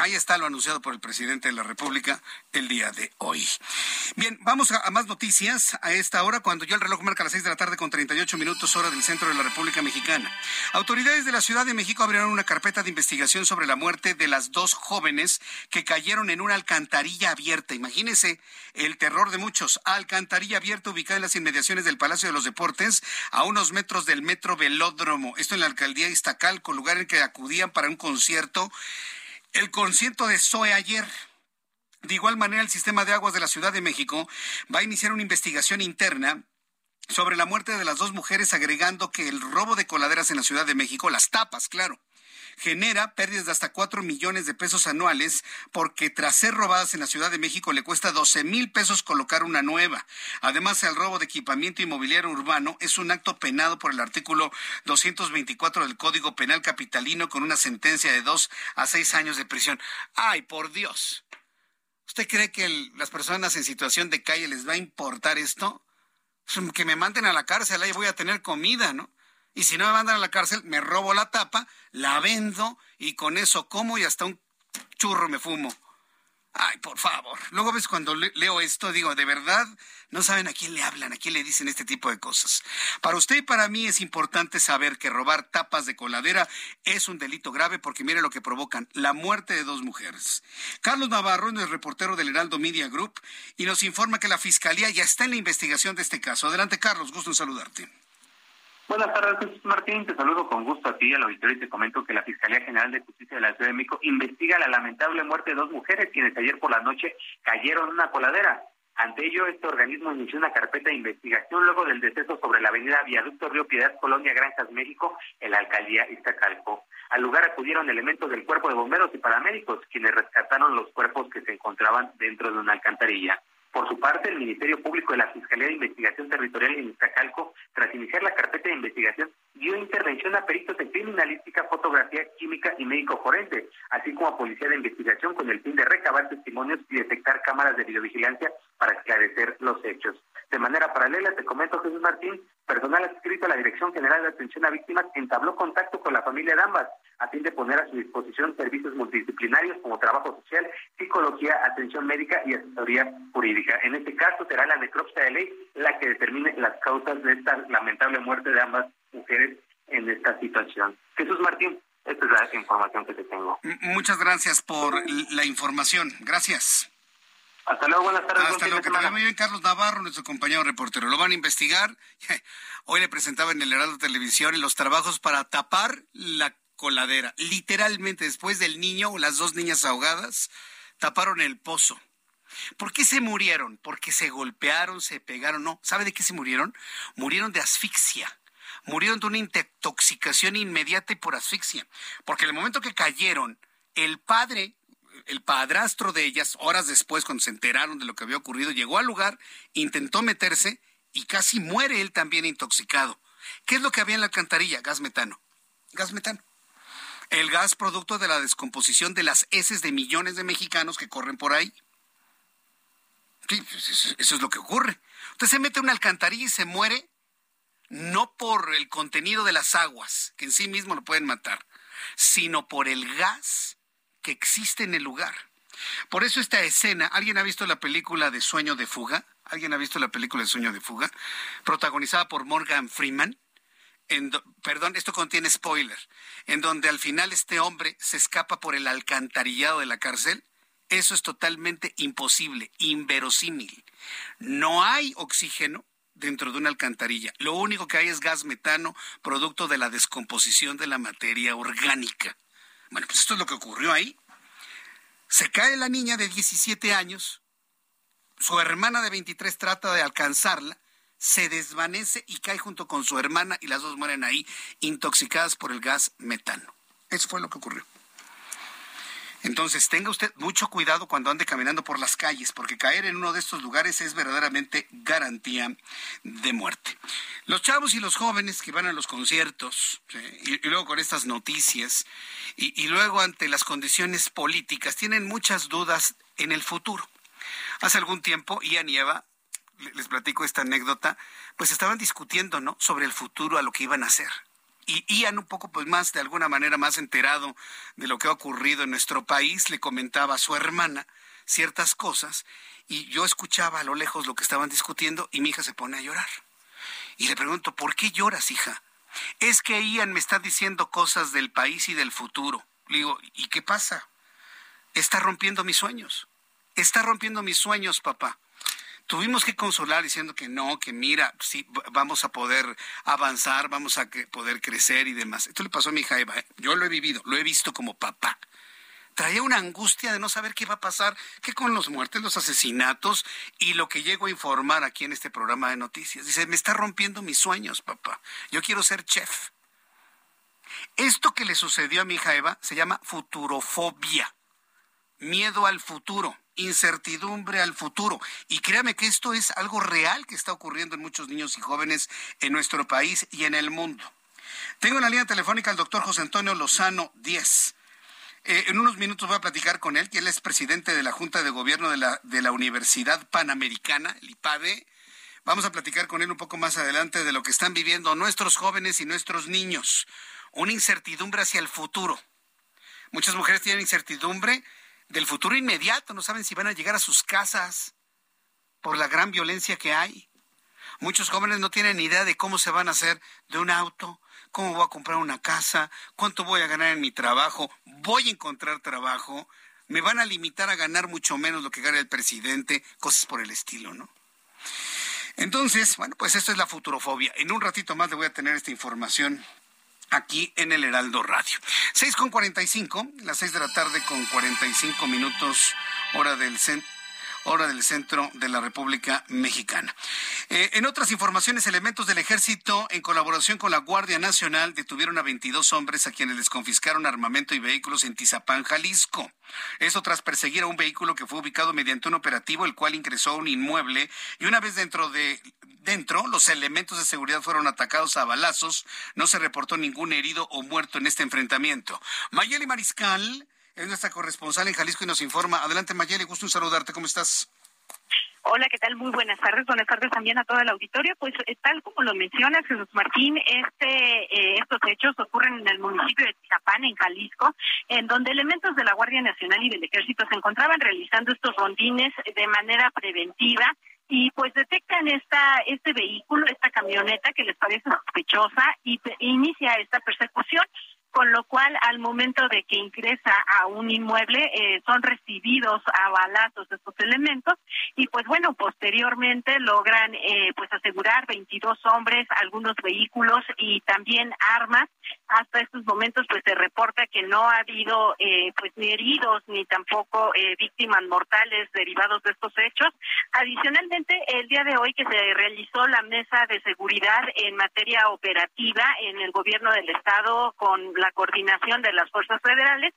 Ahí está lo anunciado por el presidente de la República el día de hoy. Bien, vamos a, más noticias a esta hora, cuando ya el reloj marca las seis de la tarde con 38 minutos hora del centro de la República Mexicana. Autoridades de la Ciudad de México abrieron una carpeta de investigación sobre la muerte de las dos jóvenes que cayeron en una alcantarilla abierta. Imagínense el terror de muchos. Alcantarilla abierta ubicada en las inmediaciones del Palacio de los Deportes, a unos metros del metro Velódromo. Esto en la alcaldía Iztacalco, lugar en que acudían para un concierto el concierto de Zoe ayer. De igual manera, el sistema de aguas de la Ciudad de México va a iniciar una investigación interna sobre la muerte de las dos mujeres, agregando que el robo de coladeras en la Ciudad de México, las tapas, claro, genera pérdidas de hasta 4 millones de pesos anuales porque tras ser robadas en la Ciudad de México le cuesta 12 mil pesos colocar una nueva. Además, el robo de equipamiento inmobiliario urbano es un acto penado por el artículo 224 del Código Penal Capitalino con una sentencia de dos a seis años de prisión. ¡Ay, por Dios! ¿Usted cree que las personas en situación de calle les va a importar esto? Que me manden a la cárcel, ahí voy a tener comida, ¿no? Y si no me mandan a la cárcel, me robo la tapa, la vendo y con eso como y hasta un churro me fumo. Ay, por favor. Luego ves cuando leo esto, digo, de verdad, no saben a quién le hablan, a quién le dicen este tipo de cosas. Para usted y para mí es importante saber que robar tapas de coladera es un delito grave porque mire lo que provocan, la muerte de dos mujeres. Carlos Navarro es reportero del Heraldo Media Group y nos informa que la Fiscalía ya está en la investigación de este caso. Adelante, Carlos, gusto en saludarte. Buenas tardes, Martín. Te saludo con gusto a ti, al auditorio, y te comento que la Fiscalía General de Justicia de la Ciudad de México investiga la lamentable muerte de dos mujeres quienes ayer por la noche cayeron en una coladera. Ante ello, este organismo inició una carpeta de investigación luego del deceso sobre la avenida Viaducto Río Piedad, Colonia Granjas, México, en la alcaldía Iztacalco. Al lugar acudieron elementos del cuerpo de bomberos y paramédicos, quienes rescataron los cuerpos que se encontraban dentro de una alcantarilla. Por su parte, el Ministerio Público de la Fiscalía de Investigación Territorial en Iztacalco, tras iniciar la carpeta de investigación, dio intervención a peritos en criminalística, fotografía, química y médico forense, así como a policía de investigación con el fin de recabar testimonios y detectar cámaras de videovigilancia para esclarecer los hechos. De manera paralela, te comento, Jesús Martín, personal adscrito a la Dirección General de Atención a Víctimas entabló contacto con la familia de ambas a fin de poner a su disposición servicios multidisciplinarios como trabajo social, psicología, atención médica y asesoría jurídica. En este caso será la necropsia de ley la que determine las causas de esta lamentable muerte de ambas mujeres en esta situación. Jesús Martín, esta es la información que te tengo. Muchas gracias por la información. Gracias. Hasta luego, buenas tardes. Hasta luego, que te muy bien Carlos Navarro, nuestro compañero reportero. Lo van a investigar. Hoy le presentaba en el Heraldo Televisión los trabajos para tapar la coladera. Literalmente, después del niño o las dos niñas ahogadas, taparon el pozo. ¿Por qué se murieron? Porque se golpearon, se pegaron. No, ¿sabe de qué se murieron? Murieron de asfixia. Murieron de una intoxicación inmediata y por asfixia. Porque en el momento que cayeron, el padre, el padrastro de ellas, horas después, cuando se enteraron de lo que había ocurrido, llegó al lugar, intentó meterse y casi muere él también intoxicado. ¿Qué es lo que había en la alcantarilla? Gas metano. Gas metano. El gas producto de la descomposición de las heces de millones de mexicanos que corren por ahí. Pues, eso es lo que ocurre. Usted se mete una alcantarilla y se muere no por el contenido de las aguas, que en sí mismo lo pueden matar, sino por el gas existe en el lugar. Por eso esta escena, ¿alguien ha visto la película de Sueño de Fuga? ¿Alguien ha visto la película de Sueño de Fuga? Protagonizada por Morgan Freeman perdón, esto contiene spoiler, en donde al final este hombre se escapa por el alcantarillado de la cárcel, eso es totalmente imposible, inverosímil. No hay oxígeno dentro de una alcantarilla. Lo único que hay es gas metano, producto de la descomposición de la materia orgánica. Bueno, pues esto es lo que ocurrió ahí. Se cae la niña de 17 años, su hermana de 23 trata de alcanzarla, se desvanece y cae junto con su hermana y las dos mueren ahí intoxicadas por el gas metano. Eso fue lo que ocurrió. Entonces, tenga usted mucho cuidado cuando ande caminando por las calles, porque caer en uno de estos lugares es verdaderamente garantía de muerte. Los chavos y los jóvenes que van a los conciertos, y, luego con estas noticias, y, luego ante las condiciones políticas, tienen muchas dudas en el futuro. Hace algún tiempo, Ian y Eva les platico esta anécdota, pues estaban discutiendo, ¿no? Sobre el futuro, a lo que iban a hacer. Y Ian un poco pues más de alguna manera más enterado de lo que ha ocurrido en nuestro país, le comentaba a su hermana ciertas cosas y yo escuchaba a lo lejos lo que estaban discutiendo y mi hija se pone a llorar. Y le pregunto, ¿por qué lloras, hija? Es que Ian me está diciendo cosas del país y del futuro. Le digo, ¿y qué pasa? Está rompiendo mis sueños. Está rompiendo mis sueños, papá tuvimos que consolar diciendo que no, que mira, sí, vamos a poder avanzar, vamos a poder crecer y demás. Esto le pasó a mi hija Eva, ¿eh? yo lo he vivido, lo he visto como papá. Traía una angustia de no saber qué va a pasar, que con los muertes, los asesinatos y lo que llego a informar aquí en este programa de noticias. Dice, me está rompiendo mis sueños, papá. Yo quiero ser chef. Esto que le sucedió a mi hija Eva se llama futurofobia, miedo al futuro incertidumbre al futuro. Y créame que esto es algo real que está ocurriendo en muchos niños y jóvenes en nuestro país y en el mundo. Tengo en la línea telefónica al doctor José Antonio Lozano Díez. Eh, en unos minutos voy a platicar con él, que él es presidente de la Junta de Gobierno de la, de la Universidad Panamericana, el IPADE. Vamos a platicar con él un poco más adelante de lo que están viviendo nuestros jóvenes y nuestros niños. Una incertidumbre hacia el futuro. Muchas mujeres tienen incertidumbre del futuro inmediato, no saben si van a llegar a sus casas por la gran violencia que hay. Muchos jóvenes no tienen idea de cómo se van a hacer de un auto, cómo voy a comprar una casa, cuánto voy a ganar en mi trabajo, voy a encontrar trabajo, me van a limitar a ganar mucho menos lo que gana el presidente, cosas por el estilo, ¿no? Entonces, bueno, pues esto es la futurofobia. En un ratito más le voy a tener esta información aquí en el Heraldo Radio. 6 con 45, las 6 de la tarde con 45 minutos, hora del centro hora del centro de la República Mexicana. Eh, en otras informaciones, elementos del ejército, en colaboración con la Guardia Nacional, detuvieron a 22 hombres a quienes les confiscaron armamento y vehículos en Tizapán, Jalisco. Eso tras perseguir a un vehículo que fue ubicado mediante un operativo, el cual ingresó a un inmueble y una vez dentro de dentro, los elementos de seguridad fueron atacados a balazos. No se reportó ningún herido o muerto en este enfrentamiento. Mayeli Mariscal es nuestra corresponsal en Jalisco y nos informa. Adelante, Mayeli, gusto en saludarte. ¿Cómo estás? Hola, ¿qué tal? Muy buenas tardes. Buenas tardes también a todo el auditorio. Pues eh, tal como lo mencionas, Jesús Martín, este, eh, estos hechos ocurren en el municipio de Tizapán, en Jalisco, en donde elementos de la Guardia Nacional y del Ejército se encontraban realizando estos rondines de manera preventiva y pues detectan esta este vehículo, esta camioneta que les parece sospechosa y inicia esta persecución con lo cual al momento de que ingresa a un inmueble eh, son recibidos a balazos estos elementos y pues bueno posteriormente logran eh, pues asegurar 22 hombres algunos vehículos y también armas hasta estos momentos pues se reporta que no ha habido eh, pues ni heridos ni tampoco víctimas mortales derivados de estos hechos. Adicionalmente el día de hoy que se realizó la mesa de seguridad en materia operativa en el gobierno del estado con la coordinación de las fuerzas federales,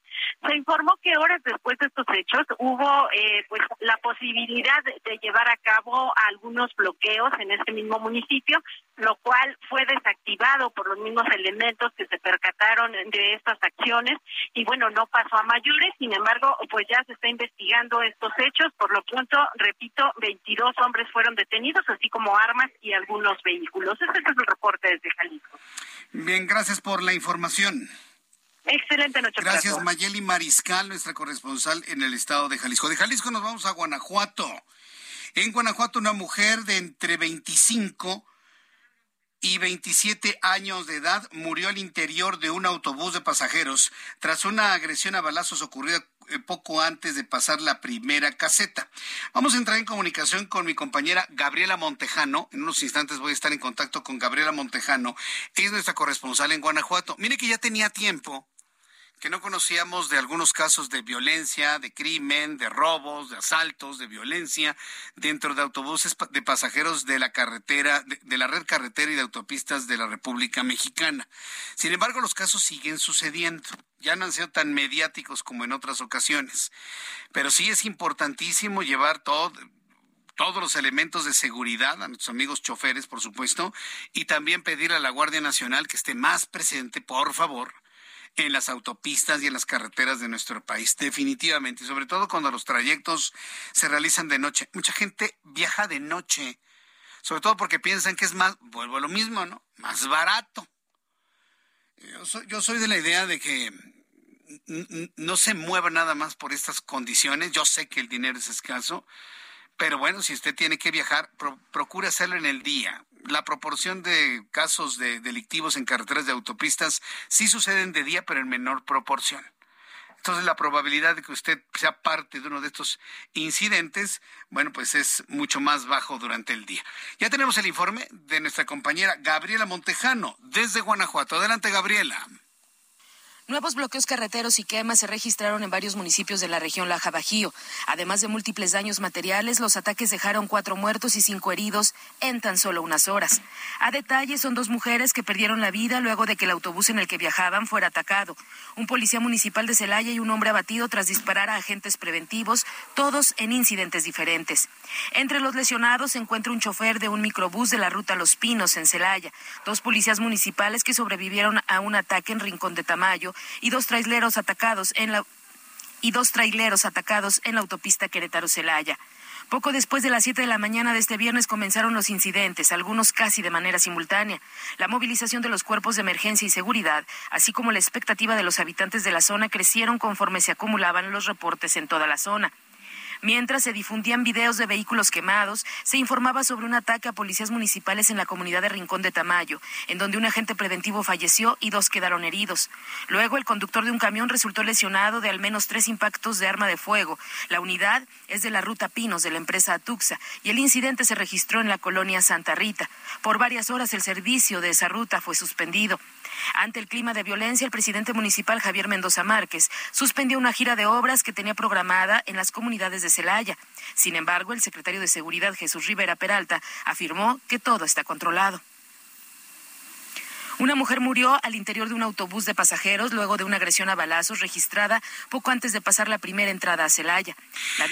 se informó que horas después de estos hechos hubo eh, pues la posibilidad de llevar a cabo algunos bloqueos en este mismo municipio, lo cual fue desactivado por los mismos elementos que se percataron de estas acciones y bueno, no pasó a mayores, sin embargo, pues ya se está investigando estos hechos, por lo pronto, repito, 22 hombres fueron detenidos, así como armas y algunos vehículos. Este es el reporte desde Jalisco. Bien, gracias por la información. Excelente noche. Gracias, Mayeli Mariscal, nuestra corresponsal en el estado de Jalisco. De Jalisco nos vamos a Guanajuato. En Guanajuato, una mujer de entre 25 y 27 años de edad murió al interior de un autobús de pasajeros tras una agresión a balazos ocurrida eh, poco antes de pasar la primera caseta. Vamos a entrar en comunicación con mi compañera Gabriela Montejano. En unos instantes voy a estar en contacto con Gabriela Montejano. es nuestra corresponsal en Guanajuato. Mire que ya tenía tiempo que no conocíamos de algunos casos de violencia, de crimen, de robos, de asaltos, de violencia dentro de autobuses de pasajeros de la carretera, de, la red carretera y de autopistas de la República Mexicana. Sin embargo, los casos siguen sucediendo. Ya no han sido tan mediáticos como en otras ocasiones. Pero sí es importantísimo llevar todo, todos los elementos de seguridad a nuestros amigos choferes, por supuesto, y también pedir a la Guardia Nacional que esté más presente, por favor, en las autopistas y en las carreteras de nuestro país, definitivamente, y sobre todo cuando los trayectos se realizan de noche. Mucha gente viaja de noche, sobre todo porque piensan que es más, vuelvo a lo mismo, ¿no? Más barato. Yo soy, de la idea de que no se mueva nada más por estas condiciones. Yo sé que el dinero es escaso, pero bueno, si usted tiene que viajar, procure hacerlo en el día. La proporción de casos de delictivos en carreteras de autopistas sí suceden de día, pero en menor proporción. Entonces la probabilidad de que usted sea parte de uno de estos incidentes, bueno, pues es mucho más bajo durante el día. Ya tenemos el informe de nuestra compañera Gabriela Montejano desde Guanajuato. Adelante, Gabriela. Nuevos bloqueos carreteros y quemas se registraron en varios municipios de la región Laja Bajío. Además de múltiples daños materiales, los ataques dejaron cuatro muertos y cinco heridos en tan solo unas horas. A detalle, son dos mujeres que perdieron la vida luego de que el autobús en el que viajaban fuera atacado. Un policía municipal de Celaya y un hombre abatido tras disparar a agentes preventivos, todos en incidentes diferentes. Entre los lesionados se encuentra un chofer de un microbús de la ruta Los Pinos en Celaya, dos policías municipales que sobrevivieron a un ataque en Rincón de Tamayo y dos traileros atacados en la y dos traileros atacados en la autopista Querétaro-Celaya. Poco después de las 7 de la mañana de este viernes comenzaron los incidentes, algunos casi de manera simultánea. La movilización de los cuerpos de emergencia y seguridad, así como la expectativa de los habitantes de la zona, crecieron conforme se acumulaban los reportes en toda la zona. Mientras se difundían videos de vehículos quemados, se informaba sobre un ataque a policías municipales en la comunidad de Rincón de Tamayo, en donde un agente preventivo falleció y dos quedaron heridos. Luego, el conductor de un camión resultó lesionado de al menos tres impactos de arma de fuego. La unidad es de la ruta Pinos de la empresa Atuxa y el incidente se registró en la colonia Santa Rita. Por varias horas el servicio de esa ruta fue suspendido. Ante el clima de violencia, el presidente municipal Javier Mendoza Márquez suspendió una gira de obras que tenía programada en las comunidades de Celaya. Sin embargo, el secretario de Seguridad Jesús Rivera Peralta afirmó que todo está controlado. Una mujer murió al interior de un autobús de pasajeros luego de una agresión a balazos registrada poco antes de pasar la primera entrada a Celaya.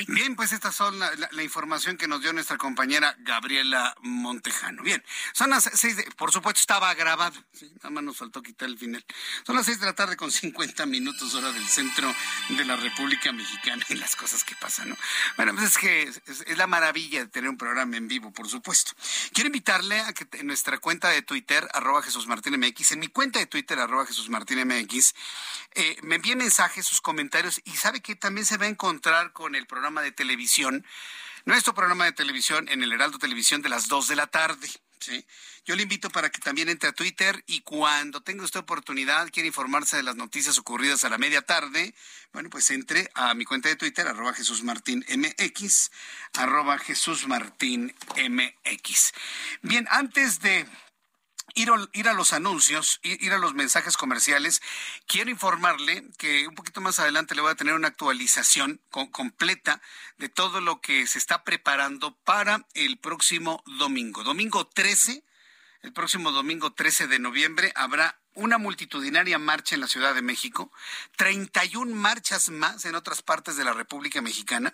Bien, pues estas son la, información que nos dio nuestra compañera Gabriela Montejano. Bien, son las seis, de, por supuesto estaba grabado, nada más nos faltó quitar el final. Son las seis de la tarde con 50 minutos hora del centro de la República Mexicana y las cosas que pasan, ¿no? Bueno, pues es que es, la maravilla de tener un programa en vivo, por supuesto. Quiero invitarle a que en nuestra cuenta de Twitter, arroba Jesús Martín MX, en mi cuenta de Twitter, arroba Jesús Martín MX, eh, me envíe mensajes, sus comentarios y sabe que también se va a encontrar con el programa de televisión, nuestro programa de televisión en el Heraldo Televisión de las 2 de la tarde. ¿sí? Yo le invito para que también entre a Twitter y cuando tenga usted oportunidad, quiere informarse de las noticias ocurridas a la media tarde, bueno, pues entre a mi cuenta de Twitter, arroba Jesús Martín MX, arroba Jesús Martín MX. Bien, antes de ir, a los anuncios, ir, a los mensajes comerciales, quiero informarle que un poquito más adelante le voy a tener una actualización completa de todo lo que se está preparando para el próximo domingo. Domingo 13, el próximo domingo 13 de noviembre habrá una multitudinaria marcha en la Ciudad de México, 31 marchas más en otras partes de la República Mexicana,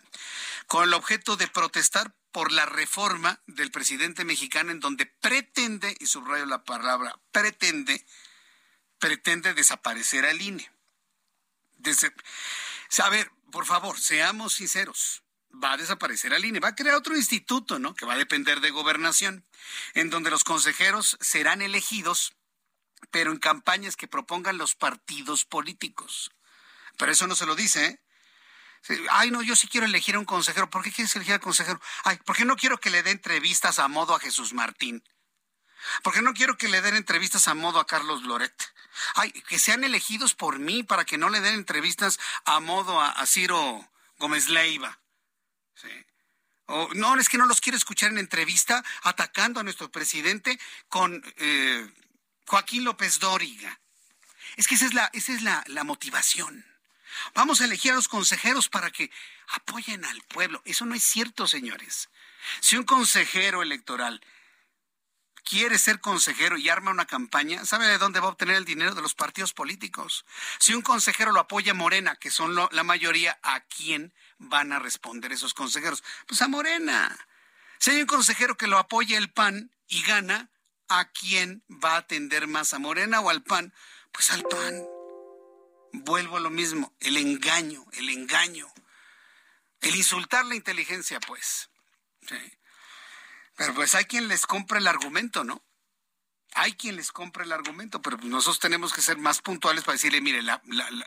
con el objeto de protestar por la reforma del presidente mexicano en donde pretende, y subrayo la palabra, pretende, pretende desaparecer al INE. a ver, por favor, seamos sinceros. Va a desaparecer al INE, va a crear otro instituto, ¿no? Que va a depender de gobernación, en donde los consejeros serán elegidos, pero en campañas que propongan los partidos políticos. Pero eso no se lo dice, ¿eh? Ay, no, yo sí quiero elegir un consejero. ¿Por qué quieres elegir a un consejero? Ay, porque no quiero que le dé entrevistas a modo a Jesús Martín. Porque no quiero que le den entrevistas a modo a Carlos Loret. Ay, que sean elegidos por mí para que no le den entrevistas a modo a, Ciro Gómez Leiva. no, es que no los quiero escuchar en entrevista atacando a nuestro presidente con eh, Joaquín López Dóriga. Es que esa es la, esa es la motivación. Vamos a elegir a los consejeros para que apoyen al pueblo. Eso no es cierto, señores. Si un consejero electoral quiere ser consejero y arma una campaña, ¿sabe de dónde va a obtener el dinero? De los partidos políticos. Si un consejero lo apoya Morena, que son la mayoría, ¿a quién van a responder esos consejeros? Pues a Morena. Si hay un consejero que lo apoya el PAN y gana, ¿a quién va a atender más? ¿A Morena o al PAN? Pues al PAN vuelvo a lo mismo, el engaño, el engaño, el insultar la inteligencia, pues. Pero pues hay quien les compra el argumento, ¿no? hay quien les compra el argumento, pero nosotros tenemos que ser más puntuales para decirle, mire, la,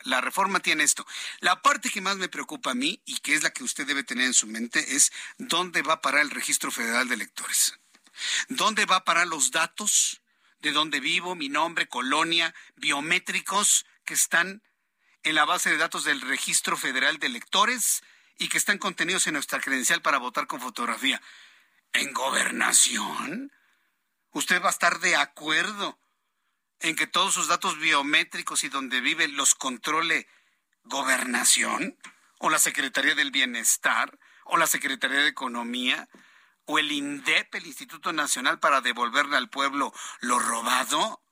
la, reforma tiene esto. La parte que más me preocupa a mí y que es la que usted debe tener en su mente es dónde va a parar el registro federal de electores. ¿Dónde va a parar los datos de dónde vivo, mi nombre, colonia, biométricos que están en la base de datos del Registro Federal de Electores y que están contenidos en nuestra credencial para votar con fotografía? ¿En gobernación? ¿Usted va a estar de acuerdo en que todos sus datos biométricos y donde vive los controle gobernación? ¿O la Secretaría del Bienestar? ¿O la Secretaría de Economía? ¿O el INDEP, el Instituto Nacional, para devolverle al pueblo lo robado?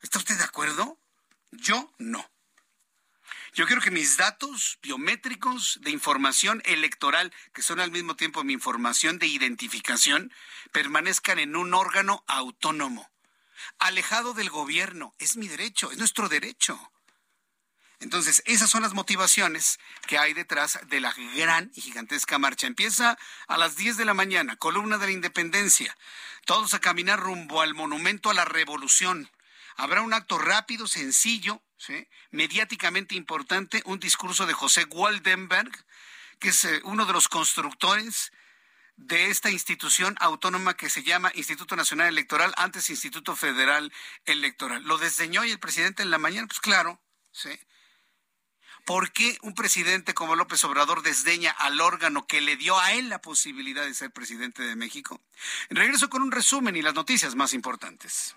¿Está usted de acuerdo? Yo no. Yo quiero que mis datos biométricos de información electoral, que son al mismo tiempo mi información de identificación, permanezcan en un órgano autónomo, alejado del gobierno. Es mi derecho, es nuestro derecho. Entonces, esas son las motivaciones que hay detrás de la gran y gigantesca marcha. Empieza a las 10 de la mañana, columna de la independencia. Todos a caminar rumbo al monumento a la revolución. Habrá un acto rápido, sencillo, mediáticamente importante, un discurso de José Waldenberg, que es eh, uno de los constructores de esta institución autónoma que se llama Instituto Nacional Electoral, antes Instituto Federal Electoral. ¿Lo desdeñó y el presidente en la mañana? Pues claro, ¿sí? ¿Por qué un presidente como López Obrador desdeña al órgano que le dio a él la posibilidad de ser presidente de México? Regreso con un resumen y las noticias más importantes.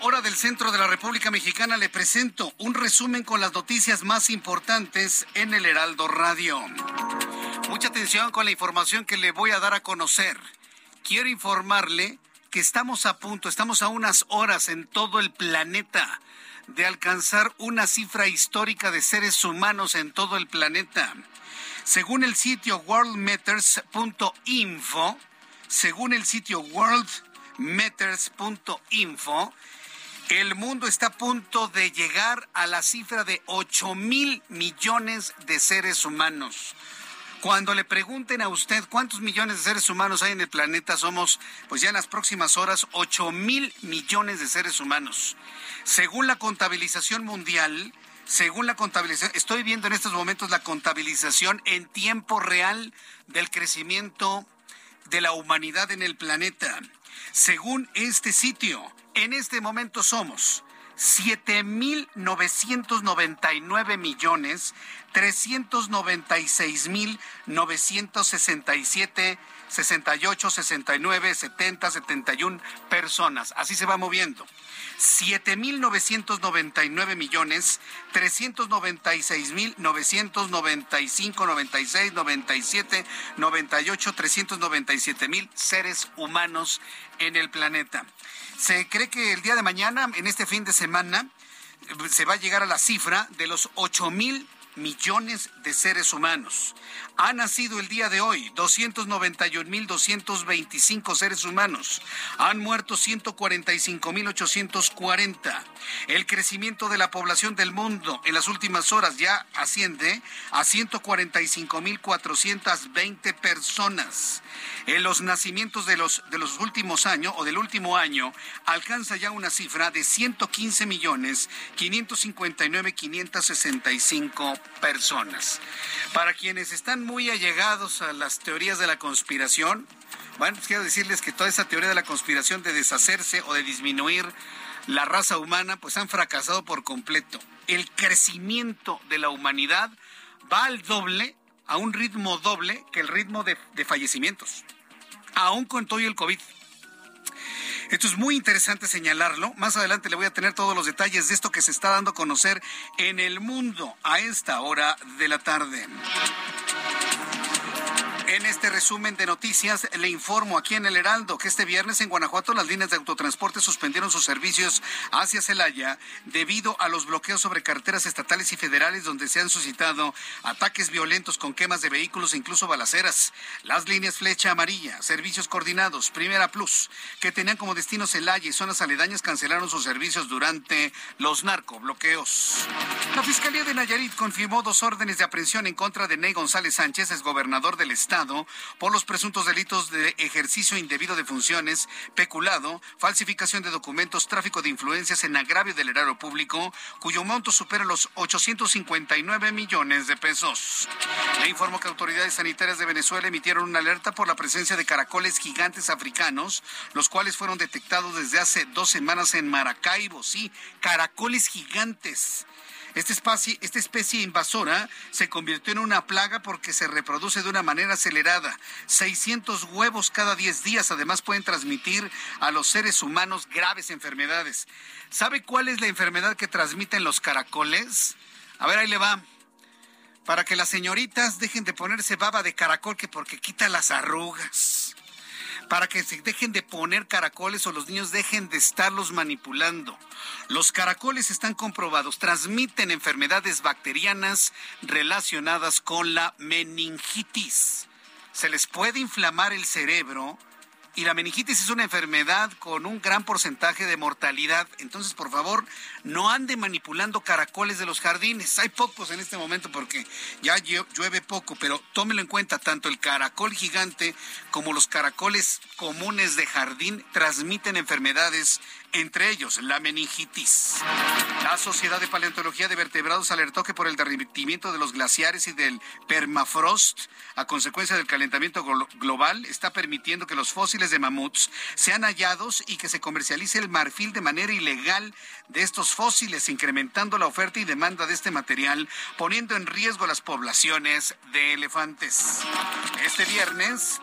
Hora del centro de la República Mexicana, le presento un resumen con las noticias más importantes en el Heraldo Radio. Mucha atención con la información que le voy a dar a conocer. Quiero informarle que estamos a punto, estamos a unas horas en todo el planeta de alcanzar una cifra histórica de seres humanos en todo el planeta. Según el sitio worldmeters.info, según el sitio World meters.info, el mundo está a punto de llegar a la cifra de 8 mil millones de seres humanos. Cuando le pregunten a usted cuántos millones de seres humanos hay en el planeta, somos, pues ya en las próximas horas, 8 mil millones de seres humanos. Según la contabilización mundial, según la contabilización, estoy viendo en estos momentos la contabilización en tiempo real del crecimiento de la humanidad en el planeta. Según este sitio, en este momento somos 7.999 millones 396 mil 967 68 69 70 71 personas. Así se va moviendo. 7.999 millones 396 mil 995 96 97 98 397 mil seres humanos en el planeta. Se cree que el día de mañana, en este fin de semana, se va a llegar a la cifra de los 8 mil millones de seres humanos. Ha nacido el día de hoy 291.225 seres humanos. Han muerto 145.840. El crecimiento de la población del mundo en las últimas horas ya asciende a 145.420 personas. En los nacimientos de los, de los últimos años o del último año alcanza ya una cifra de 115 millones 559 565 personas. Para quienes están muy allegados a las teorías de la conspiración, bueno, pues quiero decirles que toda esa teoría de la conspiración de deshacerse o de disminuir la raza humana, pues han fracasado por completo. El crecimiento de la humanidad va al doble, a un ritmo doble que el ritmo de, de fallecimientos, aún con todo el COVID. Esto es muy interesante señalarlo. Más adelante le voy a tener todos los detalles de esto que se está dando a conocer en el mundo a esta hora de la tarde. En este resumen de noticias le informo aquí en el Heraldo que este viernes en Guanajuato las líneas de autotransporte suspendieron sus servicios hacia Celaya debido a los bloqueos sobre carreteras estatales y federales donde se han suscitado ataques violentos con quemas de vehículos e incluso balaceras. Las líneas Flecha Amarilla, Servicios Coordinados, Primera Plus, que tenían como destino Celaya y zonas aledañas cancelaron sus servicios durante los narcobloqueos. La Fiscalía de Nayarit confirmó dos órdenes de aprehensión en contra de Ney González Sánchez, es gobernador del estado por los presuntos delitos de ejercicio indebido de funciones, peculado, falsificación de documentos, tráfico de influencias en agravio del erario público, cuyo monto supera los 859 millones de pesos. Le informó que autoridades sanitarias de Venezuela emitieron una alerta por la presencia de caracoles gigantes africanos, los cuales fueron detectados desde hace dos semanas en Maracaibo. Sí, caracoles gigantes. Esta especie, esta especie invasora se convirtió en una plaga porque se reproduce de una manera acelerada. 600 huevos cada 10 días. Además pueden transmitir a los seres humanos graves enfermedades. ¿Sabe cuál es la enfermedad que transmiten los caracoles? A ver, ahí le va. Para que las señoritas dejen de ponerse baba de caracol que porque quita las arrugas para que se dejen de poner caracoles o los niños dejen de estarlos manipulando. Los caracoles están comprobados, transmiten enfermedades bacterianas relacionadas con la meningitis. Se les puede inflamar el cerebro y la meningitis es una enfermedad con un gran porcentaje de mortalidad. Entonces, por favor, no ande manipulando caracoles de los jardines. Hay pocos en este momento porque ya llueve poco, pero tómelo en cuenta, tanto el caracol gigante como los caracoles comunes de jardín transmiten enfermedades entre ellos la meningitis. La Sociedad de Paleontología de Vertebrados alertó que por el derretimiento de los glaciares y del permafrost, a consecuencia del calentamiento global, está permitiendo que los fósiles de mamuts sean hallados y que se comercialice el marfil de manera ilegal de estos fósiles, incrementando la oferta y demanda de este material, poniendo en riesgo las poblaciones de elefantes. Este viernes,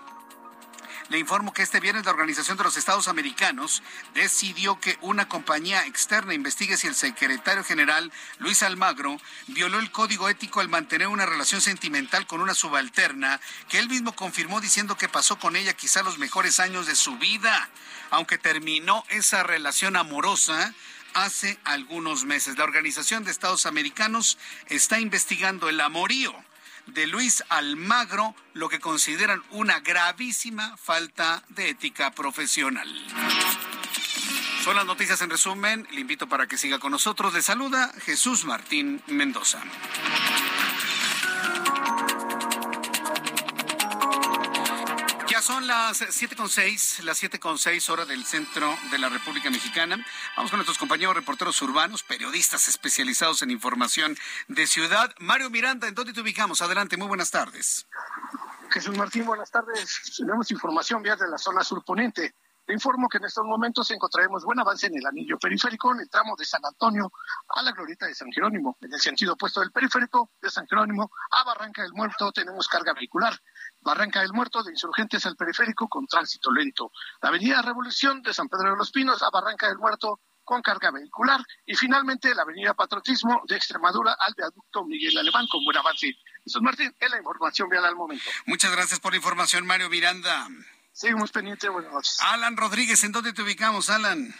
le informo que este viernes la Organización de los Estados Americanos decidió que una compañía externa investigue si el secretario general Luis Almagro violó el código ético al mantener una relación sentimental con una subalterna que él mismo confirmó diciendo que pasó con ella quizá los mejores años de su vida, aunque terminó esa relación amorosa hace algunos meses. La Organización de Estados Americanos está investigando el amorío de Luis Almagro, lo que consideran una gravísima falta de ética profesional. Son las noticias en resumen. Le invito para que siga con nosotros. Le saluda Jesús Martín Mendoza. Son las 7.6, las 7.6 horas del centro de la República Mexicana. Vamos con nuestros compañeros reporteros urbanos, periodistas especializados en información de ciudad. Mario Miranda, ¿en dónde te ubicamos? Adelante, muy buenas tardes. Jesús Martín, buenas tardes. Tenemos información vía de la zona surponiente. Te informo que en estos momentos encontraremos buen avance en el anillo periférico en el tramo de San Antonio a la glorieta de San Jerónimo. En el sentido opuesto del periférico de San Jerónimo a Barranca del Muerto tenemos carga vehicular. Barranca del Muerto de Insurgentes al periférico con tránsito lento. La avenida Revolución de San Pedro de los Pinos a Barranca del Muerto con carga vehicular. Y finalmente la avenida Patriotismo de Extremadura al viaducto Miguel Alemán con buen avance. Jesús Martín, es la información vial al momento. Muchas gracias por la información, Mario Miranda. Seguimos pendientes, buenas noches. Alan Rodríguez, ¿en dónde te ubicamos, Alan?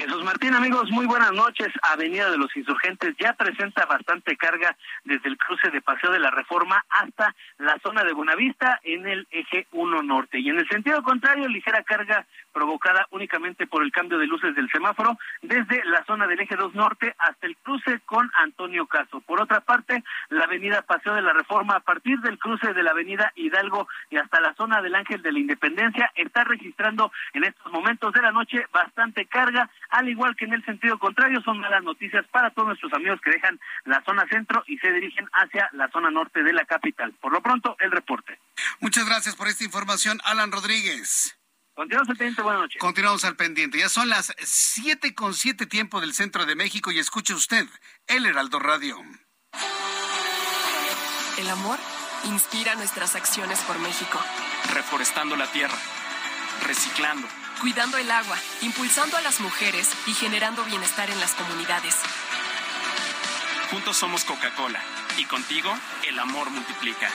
Jesús Martín, amigos, muy buenas noches. Avenida de los Insurgentes ya presenta bastante carga desde el cruce de Paseo de la Reforma hasta la zona de Buenavista en el eje 1 norte. Y en el sentido contrario, ligera carga provocada únicamente por el cambio de luces del semáforo desde la zona del eje 2 norte hasta el cruce con Antonio Caso. Por otra parte, la avenida Paseo de la Reforma a partir del cruce de la avenida Hidalgo y hasta la zona del Ángel de la Independencia está registrando en estos momentos de la noche bastante carga, al igual que en el sentido contrario son malas noticias para todos nuestros amigos que dejan la zona centro y se dirigen hacia la zona norte de la capital. Por lo pronto, el reporte. Muchas gracias por esta información, Alan Rodríguez. Continuamos al pendiente, buenas noches. Continuamos al pendiente. Ya son las siete con siete tiempo del centro de México y escuche usted el Heraldo Radio. El amor inspira nuestras acciones por México. Reforestando la tierra, reciclando, cuidando el agua, impulsando a las mujeres y generando bienestar en las comunidades. Juntos somos Coca-Cola y contigo el amor multiplica.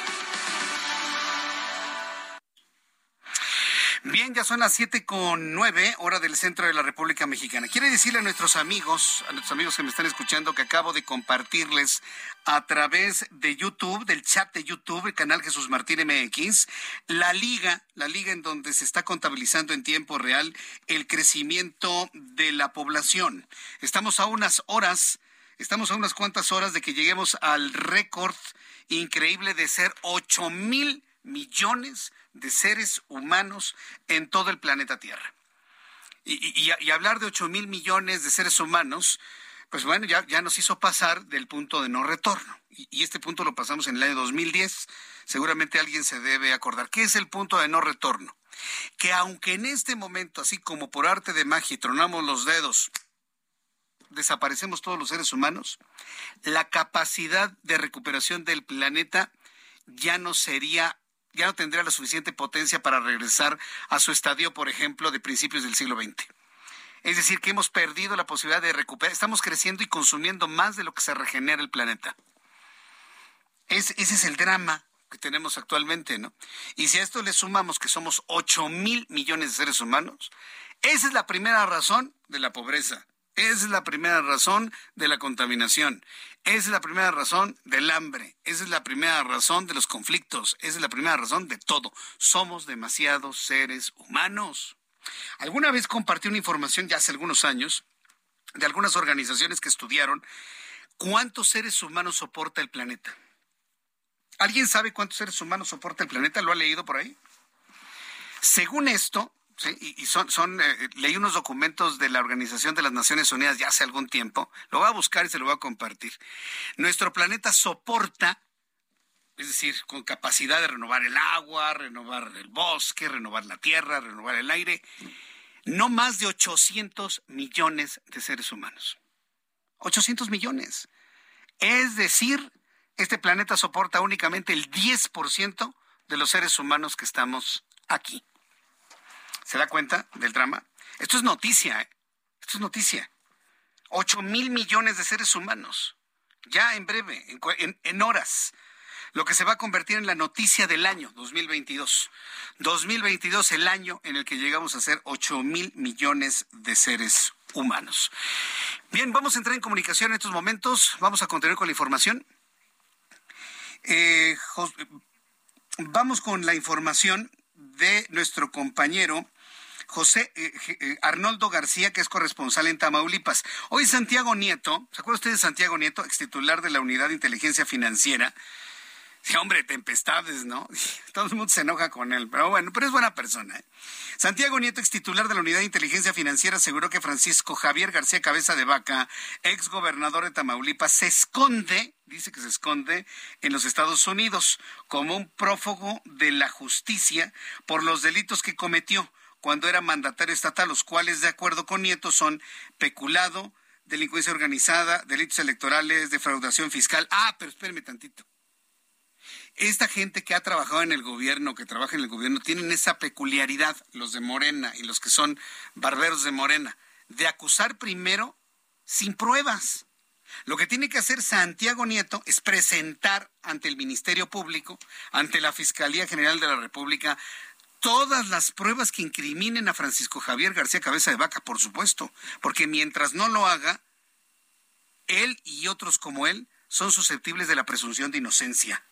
Bien, ya son las siete con nueve, hora del centro de la República Mexicana. Quiere decirle a nuestros amigos, a nuestros amigos que me están escuchando, que acabo de compartirles a través de YouTube, del chat de YouTube, el canal Jesús Martín MX, la liga, la liga en donde se está contabilizando en tiempo real el crecimiento de la población. Estamos a unas horas, estamos a unas cuantas horas de que lleguemos al récord increíble de ser ocho mil millones de seres humanos en todo el planeta Tierra. Y, hablar de 8 mil millones de seres humanos, pues bueno, ya, ya nos hizo pasar del punto de no retorno. Y, y, este punto lo pasamos en el año 2010. Seguramente alguien se debe acordar. ¿Qué es el punto de no retorno? Que aunque en este momento, así como por arte de magia, tronamos los dedos, desaparecemos todos los seres humanos, la capacidad de recuperación del planeta ya no sería ya no tendría la suficiente potencia para regresar a su estadio, por ejemplo, de principios del siglo XX. Es decir, que hemos perdido la posibilidad de recuperar, estamos creciendo y consumiendo más de lo que se regenera el planeta. ese es el drama que tenemos actualmente, ¿no? Y si a esto le sumamos que somos 8 mil millones de seres humanos, esa es la primera razón de la pobreza. Esa es la primera razón de la contaminación. Esa es la primera razón del hambre. Esa es la primera razón de los conflictos. Esa es la primera razón de todo. Somos demasiados seres humanos. Alguna vez compartí una información ya hace algunos años de algunas organizaciones que estudiaron cuántos seres humanos soporta el planeta. ¿Alguien sabe cuántos seres humanos soporta el planeta? ¿Lo ha leído por ahí? Según esto, Sí, y, son, son eh, leí unos documentos de la Organización de las Naciones Unidas ya hace algún tiempo. Lo voy a buscar y se lo voy a compartir. Nuestro planeta soporta, es decir, con capacidad de renovar el agua, renovar el bosque, renovar la tierra, renovar el aire, no más de 800 millones de seres humanos. 800 millones. Es decir, este planeta soporta únicamente el 10% de los seres humanos que estamos aquí. ¿Se da cuenta del drama? Esto es noticia, ¿eh? Esto es noticia. Ocho mil millones de seres humanos. Ya en breve, en, en horas lo que se va a convertir en la noticia del año 2022. 2022, el año en el que llegamos a ser 8 mil millones de seres humanos. Bien, vamos a entrar en comunicación en estos momentos. Vamos a continuar con la información. Eh, vamos con la información de nuestro compañero José eh, eh, Arnoldo García, que es corresponsal en Tamaulipas. Hoy Santiago Nieto, ¿se acuerda usted de Santiago Nieto, ex titular de la Unidad de Inteligencia Financiera? Sí, hombre, tempestades, ¿no? Todo el mundo se enoja con él, pero bueno, pero es buena persona. ¿eh? Santiago Nieto, ex titular de la Unidad de Inteligencia Financiera, aseguró que Francisco Javier García Cabeza de Vaca, ex gobernador de Tamaulipas, se esconde, dice que se esconde en los Estados Unidos como un prófugo de la justicia por los delitos que cometió cuando era mandatario estatal, los cuales, de acuerdo con Nieto, son peculado, delincuencia organizada, delitos electorales, defraudación fiscal. Ah, pero espéreme tantito. Esta gente que ha trabajado en el gobierno, que trabaja en el gobierno, tienen esa peculiaridad, los de Morena y los que son barberos de Morena, de acusar primero sin pruebas. Lo que tiene que hacer Santiago Nieto es presentar ante el Ministerio Público, ante la Fiscalía General de la República, todas las pruebas que incriminen a Francisco Javier García Cabeza de Vaca, por supuesto, porque mientras no lo haga, él y otros como él son susceptibles de la presunción de inocencia.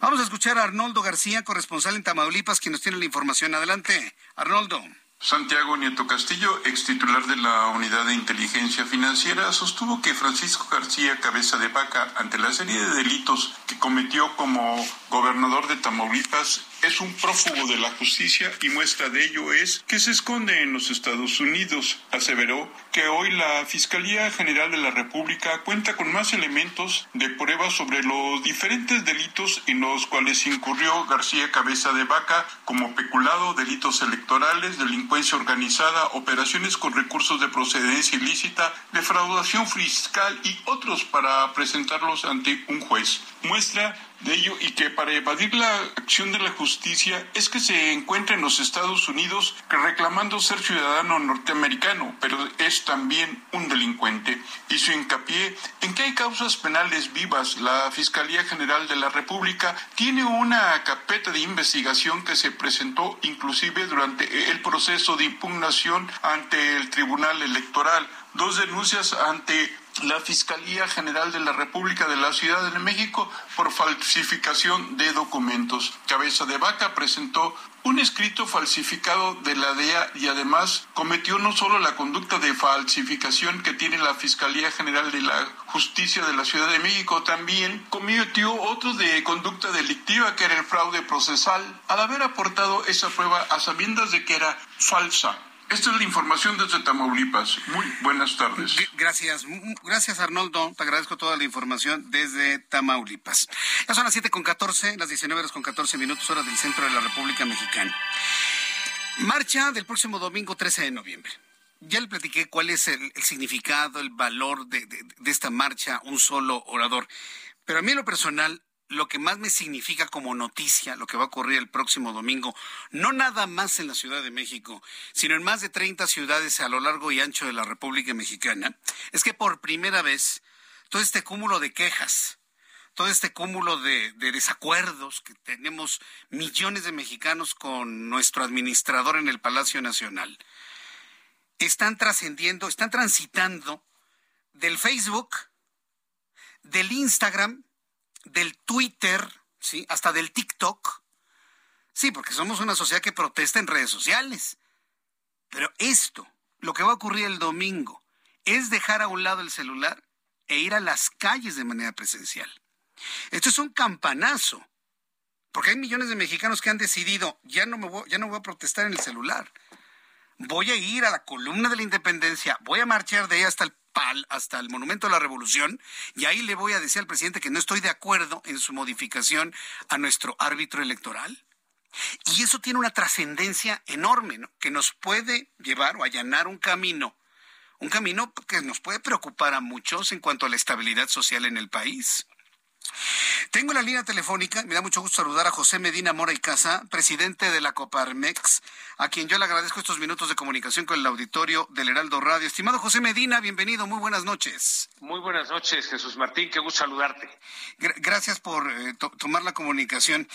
Vamos a escuchar a Arnoldo García, corresponsal en Tamaulipas, quien nos tiene la información. Adelante, Arnoldo. Santiago Nieto Castillo, ex titular de la Unidad de Inteligencia Financiera, sostuvo que Francisco García Cabeza de Vaca, ante la serie de delitos que cometió como gobernador de Tamaulipas, es un prófugo de la justicia y muestra de ello es que se esconde en los Estados Unidos. Aseveró que hoy la Fiscalía General de la República cuenta con más elementos de prueba sobre los diferentes delitos en los cuales incurrió García Cabeza de Vaca como peculado, delitos electorales, delincuencia organizada, operaciones con recursos de procedencia ilícita, defraudación fiscal y otros para presentarlos ante un juez. Muestra de ello y que para evadir la acción de la justicia es que se encuentra en los Estados Unidos reclamando ser ciudadano norteamericano, pero es también un delincuente. Hizo hincapié en que hay causas penales vivas. La Fiscalía General de la República tiene una carpeta de investigación que se presentó inclusive durante el proceso de impugnación ante el Tribunal Electoral. Dos denuncias ante la Fiscalía General de la República de la Ciudad de México por falsificación de documentos. Cabeza de Vaca presentó un escrito falsificado de la DEA y además cometió no solo la conducta de falsificación que tiene la Fiscalía General de la Justicia de la Ciudad de México, también cometió otro de conducta delictiva que era el fraude procesal al haber aportado esa prueba a sabiendas de que era falsa. Esta es la información desde Tamaulipas. Muy buenas tardes. Gracias, gracias Arnoldo. Te agradezco toda la información desde Tamaulipas. Ya son las 7 con 14, las 19 horas con 14 minutos, hora del centro de la República Mexicana. Marcha del próximo domingo 13 de noviembre. Ya le platiqué cuál es el, significado, el valor de, de esta marcha, un solo orador. Pero a mí en lo personal lo que más me significa como noticia, lo que va a ocurrir el próximo domingo, no nada más en la Ciudad de México, sino en más de 30 ciudades a lo largo y ancho de la República Mexicana, es que por primera vez todo este cúmulo de quejas, todo este cúmulo de, desacuerdos que tenemos millones de mexicanos con nuestro administrador en el Palacio Nacional, están trascendiendo, están transitando del Facebook, del Instagram, del Twitter, ¿sí? Hasta del TikTok. Sí, porque somos una sociedad que protesta en redes sociales. Pero esto, lo que va a ocurrir el domingo, es dejar a un lado el celular e ir a las calles de manera presencial. Esto es un campanazo, porque hay millones de mexicanos que han decidido, ya no, me voy, ya no voy a protestar en el celular. Voy a ir a la columna de la independencia, voy a marchar de ahí hasta el hasta el Monumento a la Revolución, y ahí le voy a decir al presidente que no estoy de acuerdo en su modificación a nuestro árbitro electoral. Y eso tiene una trascendencia enorme, ¿no? que nos puede llevar o allanar un camino, un camino que nos puede preocupar a muchos en cuanto a la estabilidad social en el país. Tengo la línea telefónica, me da mucho gusto saludar a José Medina Mora y Casa, presidente de la Coparmex, a quien yo le agradezco estos minutos de comunicación con el auditorio del Heraldo Radio. Estimado José Medina, bienvenido, muy buenas noches. Muy buenas noches, Jesús Martín, qué gusto saludarte. gracias por eh, tomar la comunicación.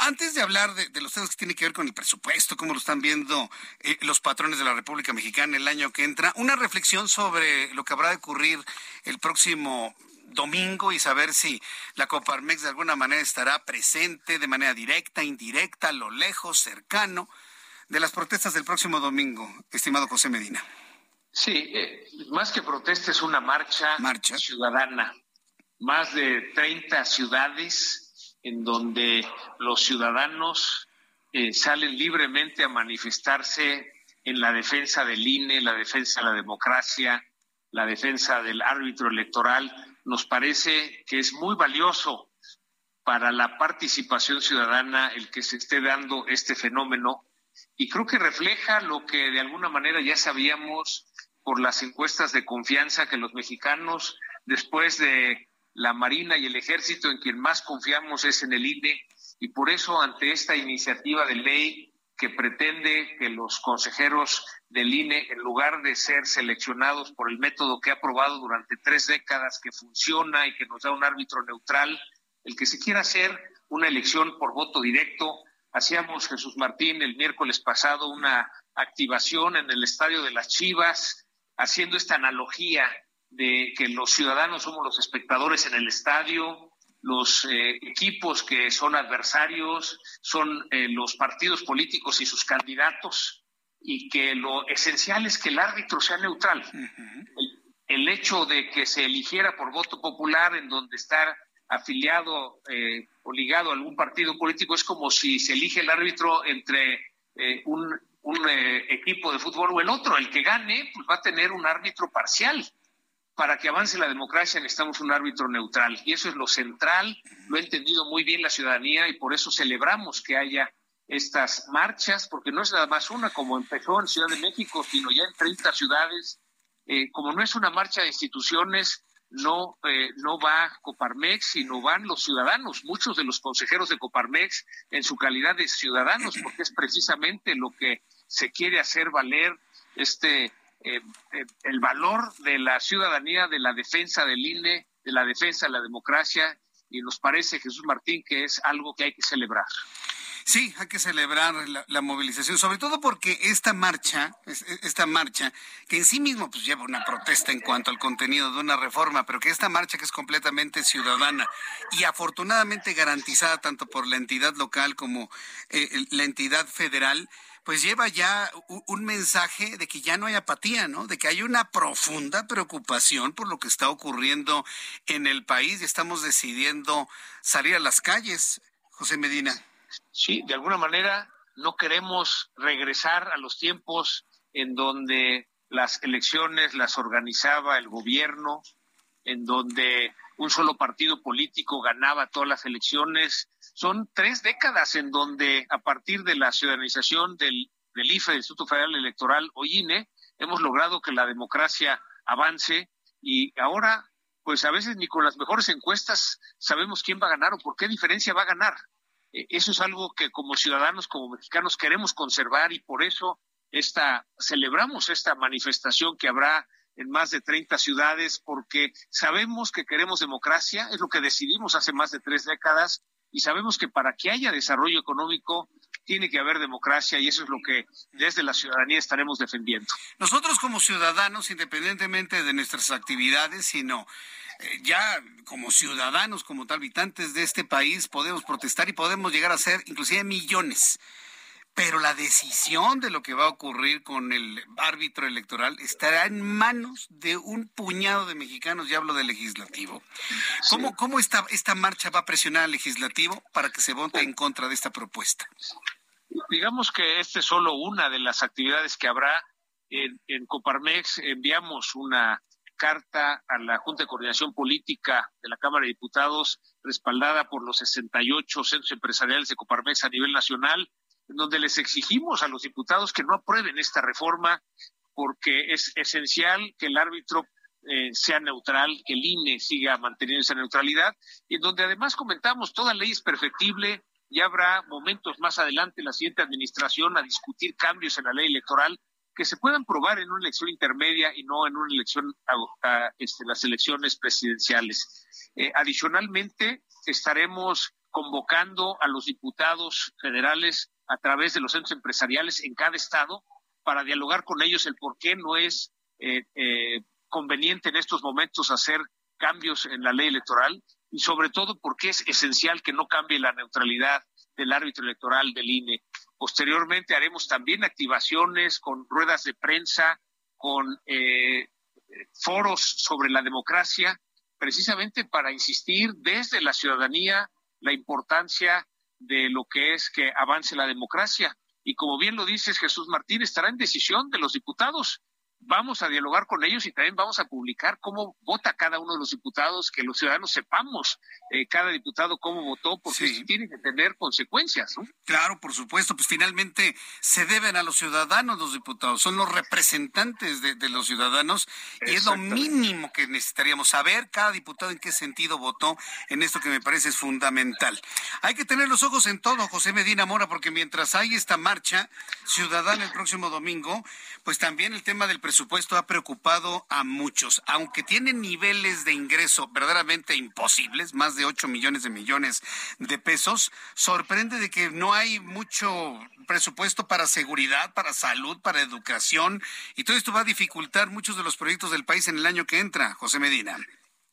antes de hablar de, los temas que tienen que ver con el presupuesto, cómo lo están viendo eh, los patrones de la República Mexicana el año que entra, una reflexión sobre lo que habrá de ocurrir el próximo domingo y saber si la Coparmex de alguna manera estará presente de manera directa, indirecta, a lo lejos, cercano, de las protestas del próximo domingo, estimado José Medina. Sí, eh, más que protesta es una marcha, ciudadana. Más de 30 ciudades en donde los ciudadanos eh, salen libremente a manifestarse en la defensa del INE, la defensa de la democracia, la defensa del árbitro electoral nos parece que es muy valioso para la participación ciudadana el que se esté dando este fenómeno y creo que refleja lo que de alguna manera ya sabíamos por las encuestas de confianza que los mexicanos, después de la Marina y el Ejército, en quien más confiamos es en el INE, y por eso ante esta iniciativa de ley que pretende que los consejeros del INE, en lugar de ser seleccionados por el método que ha probado durante tres décadas, que funciona y que nos da un árbitro neutral, el que se quiera hacer una elección por voto directo. Hacíamos, Jesús Martín, el miércoles pasado una activación en el estadio de las Chivas, haciendo esta analogía de que los ciudadanos somos los espectadores en el estadio, los eh, equipos que son adversarios son eh, los partidos políticos y sus candidatos y que lo esencial es que el árbitro sea neutral. el, hecho de que se eligiera por voto popular en donde está afiliado eh, o ligado a algún partido político es como si se elige el árbitro entre eh, un, un eh, equipo de fútbol o el otro. El que gane pues va a tener un árbitro parcial. Para que avance la democracia necesitamos un árbitro neutral y eso es lo central, lo ha entendido muy bien la ciudadanía y por eso celebramos que haya estas marchas, porque no es nada más una como empezó en Ciudad de México, sino ya en 30 ciudades. Eh, como no es una marcha de instituciones, no, eh, no va Coparmex, sino van los ciudadanos, muchos de los consejeros de Coparmex en su calidad de ciudadanos, porque es precisamente lo que se quiere hacer valer este eh, el valor de la ciudadanía, de la defensa del INE, de la defensa de la democracia, y nos parece, Jesús Martín, que es algo que hay que celebrar. Sí, hay que celebrar la, movilización, sobre todo porque esta marcha, esta marcha, que en sí mismo pues lleva una protesta en cuanto al contenido de una reforma, pero que esta marcha que es completamente ciudadana y afortunadamente garantizada tanto por la entidad local como eh, la entidad federal, pues lleva ya un mensaje de que ya no hay apatía, ¿no? De que hay una profunda preocupación por lo que está ocurriendo en el país y estamos decidiendo salir a las calles. José Medina. Sí, de alguna manera no queremos regresar a los tiempos en donde las elecciones las organizaba el gobierno, en donde un solo partido político ganaba todas las elecciones. Son tres décadas en donde, a partir de la ciudadanización del, del IFE, del Instituto Federal Electoral o INE, hemos logrado que la democracia avance y ahora, pues a veces ni con las mejores encuestas sabemos quién va a ganar o por qué diferencia va a ganar. Eh, eso es algo que como ciudadanos, como mexicanos queremos conservar y por eso esta, celebramos esta manifestación que habrá en más de 30 ciudades porque sabemos que queremos democracia, es lo que decidimos hace más de tres décadas y sabemos que para que haya desarrollo económico tiene que haber democracia y eso es lo que desde la ciudadanía estaremos defendiendo. Nosotros como ciudadanos, independientemente de nuestras actividades, sino eh, ya como ciudadanos, como habitantes de este país, podemos protestar y podemos llegar a ser inclusive millones. Pero la decisión de lo que va a ocurrir con el árbitro electoral estará en manos de un puñado de mexicanos, ya hablo del legislativo. ¿Cómo, cómo esta, esta marcha va a presionar al legislativo para que se vote en contra de esta propuesta? Digamos que esta es solo una de las actividades que habrá. En, en Coparmex enviamos una carta a la Junta de Coordinación Política de la Cámara de Diputados, respaldada por los 68 centros empresariales de Coparmex a nivel nacional, donde les exigimos a los diputados que no aprueben esta reforma porque es esencial que el árbitro eh, sea neutral, que el INE siga manteniendo esa neutralidad, y en donde además comentamos, toda ley es perfectible, y habrá momentos más adelante en la siguiente administración a discutir cambios en la ley electoral que se puedan probar en una elección intermedia y no en una elección, a, este, las elecciones presidenciales. Eh, adicionalmente, estaremos convocando a los diputados federales a través de los centros empresariales en cada estado para dialogar con ellos el por qué no es eh, eh, conveniente en estos momentos hacer cambios en la ley electoral y sobre todo porque es esencial que no cambie la neutralidad del árbitro electoral del INE. Posteriormente haremos también activaciones con ruedas de prensa, con eh, foros sobre la democracia, precisamente para insistir desde la ciudadanía la importancia de lo que es que avance la democracia. Y como bien lo dices, Jesús Martín, estará en decisión de los diputados vamos a dialogar con ellos y también vamos a publicar cómo vota cada uno de los diputados, que los ciudadanos sepamos eh, cada diputado cómo votó, porque tiene que tener consecuencias. ¿no? Claro, por supuesto, pues finalmente se deben a los ciudadanos los diputados, son los representantes de, los ciudadanos y es lo mínimo que necesitaríamos saber cada diputado en qué sentido votó en esto que me parece es fundamental. Hay que tener los ojos en todo, José Medina Mora, porque mientras hay esta marcha ciudadana el próximo domingo, pues también el tema del presupuesto ha preocupado a muchos, aunque tiene niveles de ingreso verdaderamente imposibles, más de 8 millones de millones de pesos, sorprende de que no hay mucho presupuesto para seguridad, para salud, para educación, y todo esto va a dificultar muchos de los proyectos del país en el año que entra, José Medina.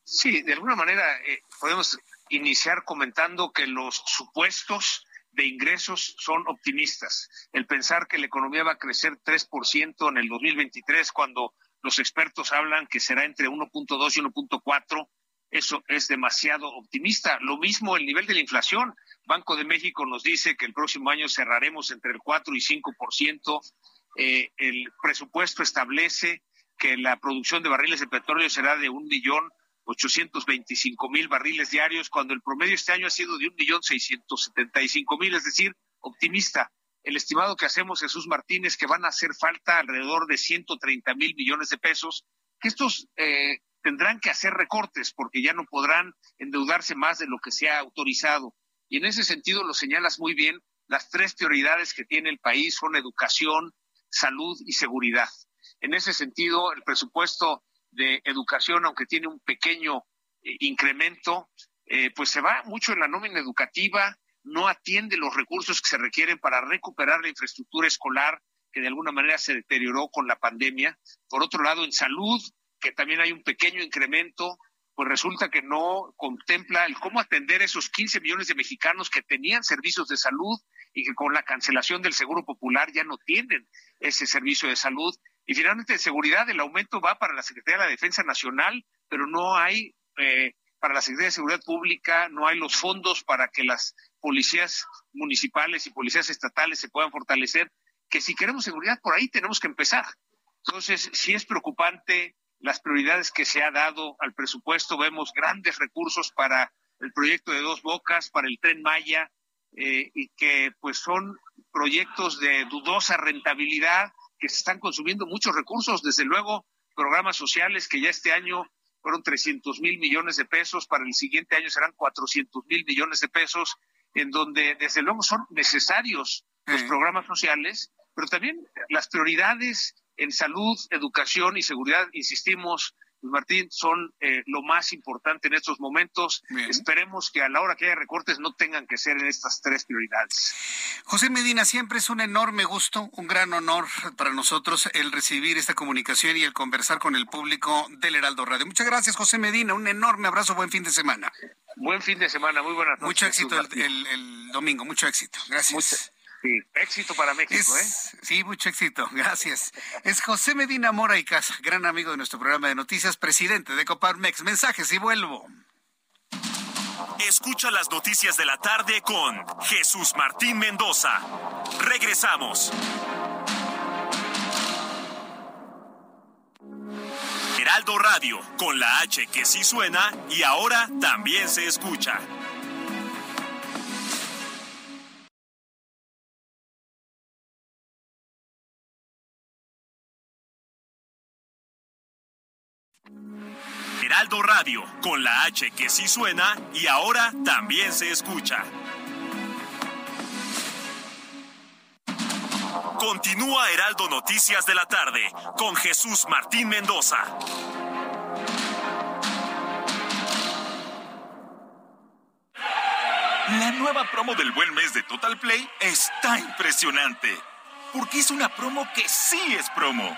Sí, de alguna manera eh, podemos iniciar comentando que los supuestos de ingresos son optimistas. El pensar que la economía va a crecer 3% en el 2023 cuando los expertos hablan que será entre 1.2 y 1.4, eso es demasiado optimista. Lo mismo el nivel de la inflación. Banco de México nos dice que el próximo año cerraremos entre el 4 y 5%. Eh, el presupuesto establece que la producción de barriles de petróleo será de un millón 825 mil barriles diarios, cuando el promedio este año ha sido de un millón 675 mil, es decir, optimista. El estimado que hacemos, Jesús Martínez, que van a hacer falta alrededor de 130 mil millones de pesos, que estos eh, tendrán que hacer recortes porque ya no podrán endeudarse más de lo que se ha autorizado. Y en ese sentido lo señalas muy bien, las tres prioridades que tiene el país son educación, salud y seguridad. En ese sentido, el presupuesto de educación, aunque tiene un pequeño eh, incremento, eh, pues se va mucho en la nómina educativa, no atiende los recursos que se requieren para recuperar la infraestructura escolar que de alguna manera se deterioró con la pandemia. Por otro lado, en salud, que también hay un pequeño incremento, pues resulta que no contempla el cómo atender esos 15 millones de mexicanos que tenían servicios de salud y que con la cancelación del Seguro Popular ya no tienen ese servicio de salud. Y finalmente, de seguridad, el aumento va para la Secretaría de la Defensa Nacional, pero no hay eh, para la Secretaría de Seguridad Pública, no hay los fondos para que las policías municipales y policías estatales se puedan fortalecer, que si queremos seguridad por ahí tenemos que empezar. Entonces, si es preocupante las prioridades que se ha dado al presupuesto, vemos grandes recursos para el proyecto de Dos Bocas, para el tren Maya, eh, y que pues son proyectos de dudosa rentabilidad, que se están consumiendo muchos recursos, desde luego programas sociales que ya este año fueron 300 mil millones de pesos, para el siguiente año serán 400 mil millones de pesos, en donde desde luego son necesarios los programas sociales, pero también las prioridades en salud, educación y seguridad, insistimos, Martín, son eh, lo más importante en estos momentos. Esperemos que a la hora que haya recortes no tengan que ser en estas tres prioridades. José Medina, siempre es un enorme gusto, un gran honor para nosotros el recibir esta comunicación y el conversar con el público del Heraldo Radio. Muchas gracias, José Medina. Un enorme abrazo, buen fin de semana. Buen fin de semana, muy buenas noches. Mucho éxito el, domingo, mucho éxito. Gracias. Sí, éxito para México, ¿eh? Sí, mucho éxito, gracias. Es José Medina Mora y Casa, gran amigo de nuestro programa de noticias, presidente de Coparmex. Mensajes y vuelvo. Escucha las noticias de la tarde con Jesús Martín Mendoza. Regresamos. Heraldo Radio, con la H que sí suena y ahora también se escucha. Heraldo Radio, con la H que sí suena y ahora también se escucha. Continúa Heraldo Noticias de la tarde con Jesús Martín Mendoza. La nueva promo del buen mes de Total Play está impresionante. Porque es una promo que sí es promo.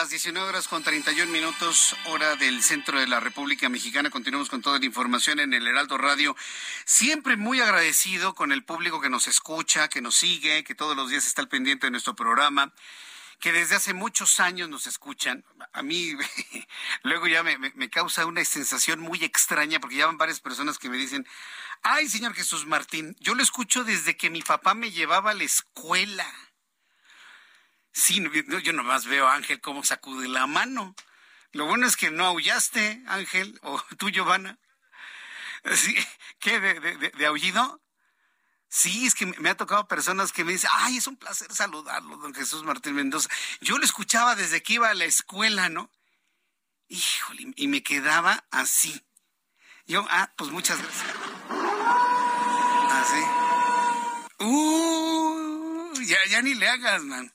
las 19 horas con 31 minutos, hora del centro de la República Mexicana. Continuamos con toda la información en el Heraldo Radio. Siempre muy agradecido con el público que nos escucha, que nos sigue, que todos los días está al pendiente de nuestro programa que desde hace muchos años nos escuchan. A mí luego ya me, me, causa una sensación muy extraña porque ya van varias personas que me dicen, ay, señor Jesús Martín, yo lo escucho desde que mi papá me llevaba a la escuela. Sí, yo nomás veo a Ángel cómo sacude la mano. Lo bueno es que no aullaste, Ángel, o tú, Giovanna. ¿Qué? De, de, aullido? Sí, es que me ha tocado personas que me dicen, ay, es un placer saludarlo, don Jesús Martín Mendoza. Yo lo escuchaba desde que iba a la escuela, ¿no? Híjole, y me quedaba así. Yo, ah, pues muchas gracias. Así. Uh, ya, ya ni le hagas, man.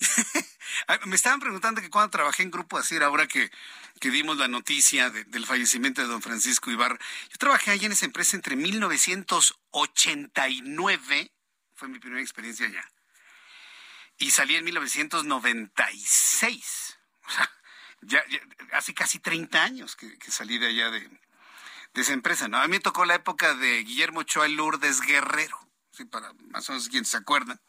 Me estaban preguntando que cuando trabajé en Grupo Asir, ahora que, que dimos la noticia del fallecimiento de don Francisco Ibar, yo trabajé ahí en esa empresa entre 1989, fue mi primera experiencia allá, y salí en 1996. O sea, ya, hace casi 30 años que, salí de allá de, esa empresa. ¿no? A mí me tocó la época de Guillermo Choa Lourdes Guerrero, ¿sí? para más o menos quienes se acuerdan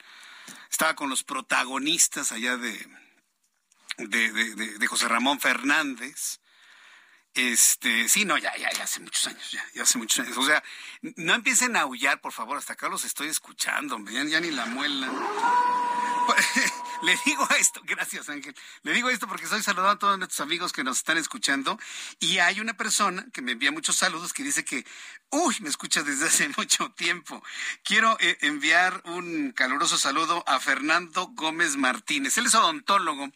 estaba con los protagonistas allá de, de, José Ramón Fernández. Este, sí, no, ya, ya, ya hace muchos años, ya, ya hace muchos años. O sea, no empiecen a aullar, por favor, hasta acá los estoy escuchando, ya, ni la muelan. Le digo esto, gracias Ángel, le digo esto porque estoy saludando a todos nuestros amigos que nos están escuchando. Y hay una persona que me envía muchos saludos que dice que, uy, me escucha desde hace mucho tiempo. Quiero eh, enviar un caluroso saludo a Fernando Gómez Martínez, él es odontólogo.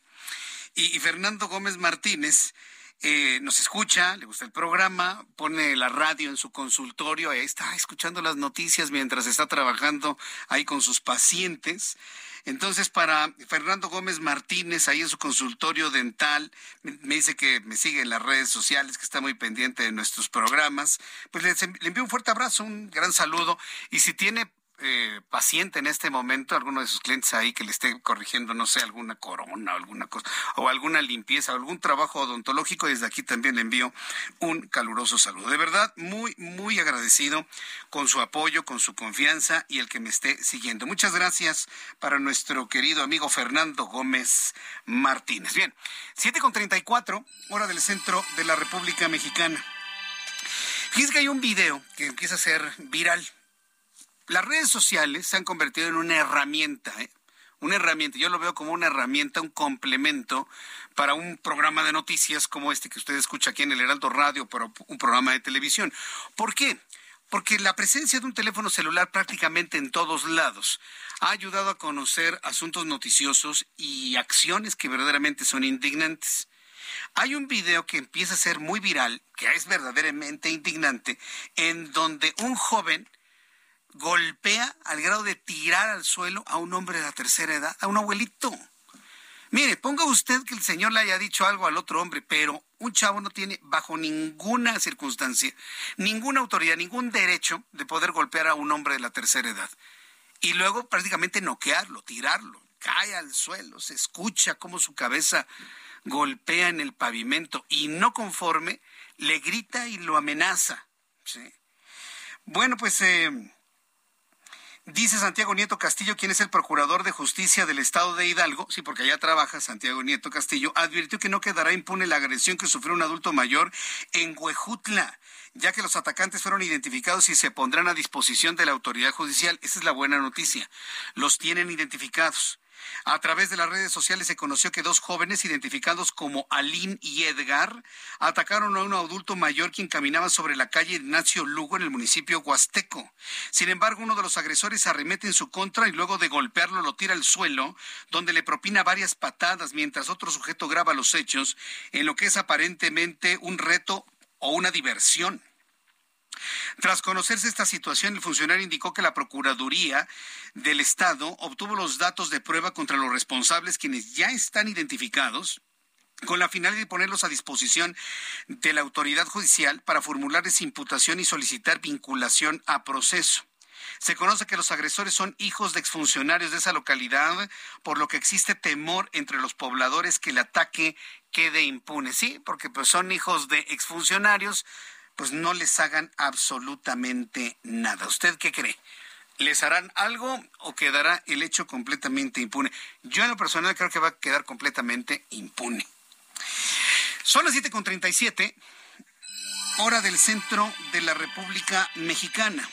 Y, Fernando Gómez Martínez eh, nos escucha, le gusta el programa, pone la radio en su consultorio, ahí está escuchando las noticias mientras está trabajando ahí con sus pacientes. Entonces, para Fernando Gómez Martínez, ahí en su consultorio dental, me, dice que me sigue en las redes sociales, que está muy pendiente de nuestros programas. Pues le envío un fuerte abrazo, un gran saludo. Y si tiene eh, paciente en este momento, alguno de sus clientes ahí que le esté corrigiendo, no sé, alguna corona o alguna cosa, o alguna limpieza, algún trabajo odontológico, desde aquí también le envío un caluroso saludo. De verdad, muy, muy agradecido con su apoyo, con su confianza y el que me esté siguiendo. Muchas gracias para nuestro querido amigo Fernando Gómez Martínez. Bien, 7 con 34, hora del centro de la República Mexicana. Fíjense que hay un video que empieza a ser viral las redes sociales se han convertido en una herramienta, ¿eh? una herramienta, yo lo veo como una herramienta, un complemento para un programa de noticias como este que usted escucha aquí en el Heraldo Radio, para un programa de televisión. ¿Por qué? Porque la presencia de un teléfono celular prácticamente en todos lados ha ayudado a conocer asuntos noticiosos y acciones que verdaderamente son indignantes. Hay un video que empieza a ser muy viral, que es verdaderamente indignante, en donde un joven golpea al grado de tirar al suelo a un hombre de la tercera edad, a un abuelito. Mire, ponga usted que el señor le haya dicho algo al otro hombre, pero un chavo no tiene bajo ninguna circunstancia, ninguna autoridad, ningún derecho de poder golpear a un hombre de la tercera edad. Y luego prácticamente noquearlo, tirarlo, cae al suelo, se escucha cómo su cabeza golpea en el pavimento y no conforme, le grita y lo amenaza. Bueno, pues eh, Dice Santiago Nieto Castillo, quien es el procurador de justicia del estado de Hidalgo, sí, porque allá trabaja Santiago Nieto Castillo, advirtió que no quedará impune la agresión que sufrió un adulto mayor en Huejutla, ya que los atacantes fueron identificados y se pondrán a disposición de la autoridad judicial. Esa es la buena noticia. Los tienen identificados. A través de las redes sociales se conoció que dos jóvenes identificados como Aline y Edgar atacaron a un adulto mayor quien caminaba sobre la calle Ignacio Lugo en el municipio Huasteco. Sin embargo, uno de los agresores arremete en su contra y luego de golpearlo lo tira al suelo, donde le propina varias patadas mientras otro sujeto graba los hechos en lo que es aparentemente un reto o una diversión. Tras conocerse esta situación, el funcionario indicó que la Procuraduría del Estado obtuvo los datos de prueba contra los responsables, quienes ya están identificados con la finalidad de ponerlos a disposición de la autoridad judicial para formularles imputación y solicitar vinculación a proceso. Se conoce que los agresores son hijos de exfuncionarios de esa localidad, por lo que existe temor entre los pobladores que el ataque quede impune. Sí, porque pues son hijos de exfuncionarios, pues no les hagan absolutamente nada. ¿Usted qué cree? ¿Les harán algo o quedará el hecho completamente impune? Yo en lo personal creo que va a quedar completamente impune. Son las 7.37, hora del centro de la República Mexicana.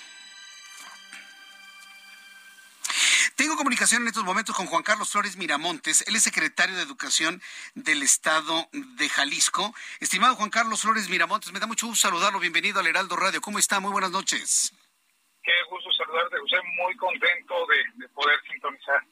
Tengo comunicación en estos momentos con Juan Carlos Flores Miramontes, él es secretario de Educación del Estado de Jalisco. Estimado Juan Carlos Flores Miramontes, me da mucho gusto saludarlo. Bienvenido al Heraldo Radio. ¿Cómo está? Muy buenas noches. Qué gusto saludarte, José. Muy contento de, de poder sintonizar.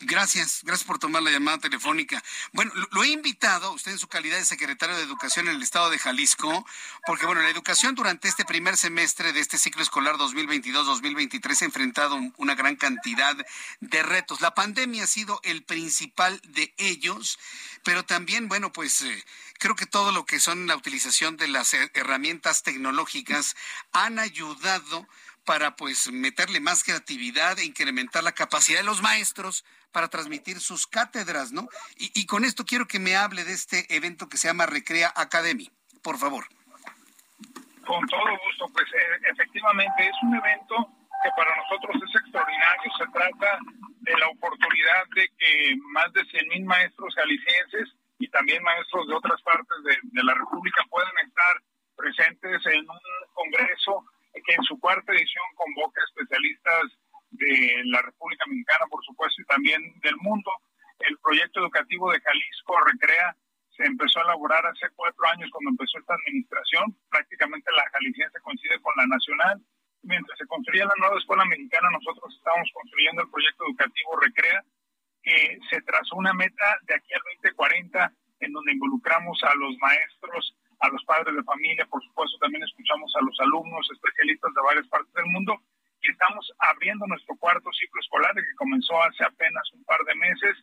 Gracias, gracias por tomar la llamada telefónica. Bueno, lo, he invitado, usted en su calidad de secretario de Educación en el estado de Jalisco, porque bueno, la educación durante este primer semestre de este ciclo escolar 2022-2023 ha enfrentado una gran cantidad de retos. La pandemia ha sido el principal de ellos, pero también, bueno, pues eh, creo que todo lo que son la utilización de las herramientas tecnológicas han ayudado para pues meterle más creatividad e incrementar la capacidad de los maestros para transmitir sus cátedras, ¿no? Y, con esto quiero que me hable de este evento que se llama Recrea Academy, por favor. Con todo gusto, pues eh, efectivamente es un evento que para nosotros es extraordinario. Se trata de la oportunidad de que más de 100.000 maestros jaliscienses y también maestros de otras partes de la República puedan estar presentes en un congreso que en su cuarta edición convoca especialistas de la República Mexicana, por supuesto, y también del mundo. El proyecto educativo de Jalisco Recrea se empezó a elaborar hace cuatro años cuando empezó esta administración. Prácticamente la jalisciense coincide con la nacional. Mientras se construía la nueva escuela mexicana, nosotros estábamos construyendo el proyecto educativo Recrea, que se trazó una meta de aquí al 2040 en donde involucramos a los maestros, a los padres de familia, por supuesto también escuchamos a los alumnos, especialistas de varias partes del mundo y estamos abriendo nuestro cuarto ciclo escolar que comenzó hace apenas un par de meses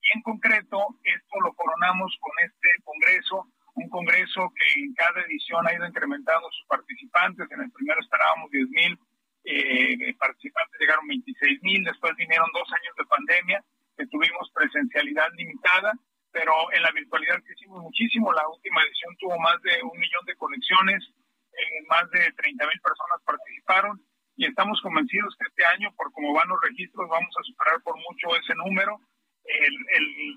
y en concreto esto lo coronamos con este congreso, un congreso que en cada edición ha ido incrementando sus participantes, en el primero esperábamos 10 mil eh, participantes, llegaron 26 mil, después vinieron dos años de pandemia, que tuvimos presencialidad limitada pero en la virtualidad crecimos muchísimo. La última edición tuvo más de un millón de conexiones, eh, más de 30 mil personas participaron y estamos convencidos que este año, por cómo van los registros, vamos a superar por mucho ese número. El,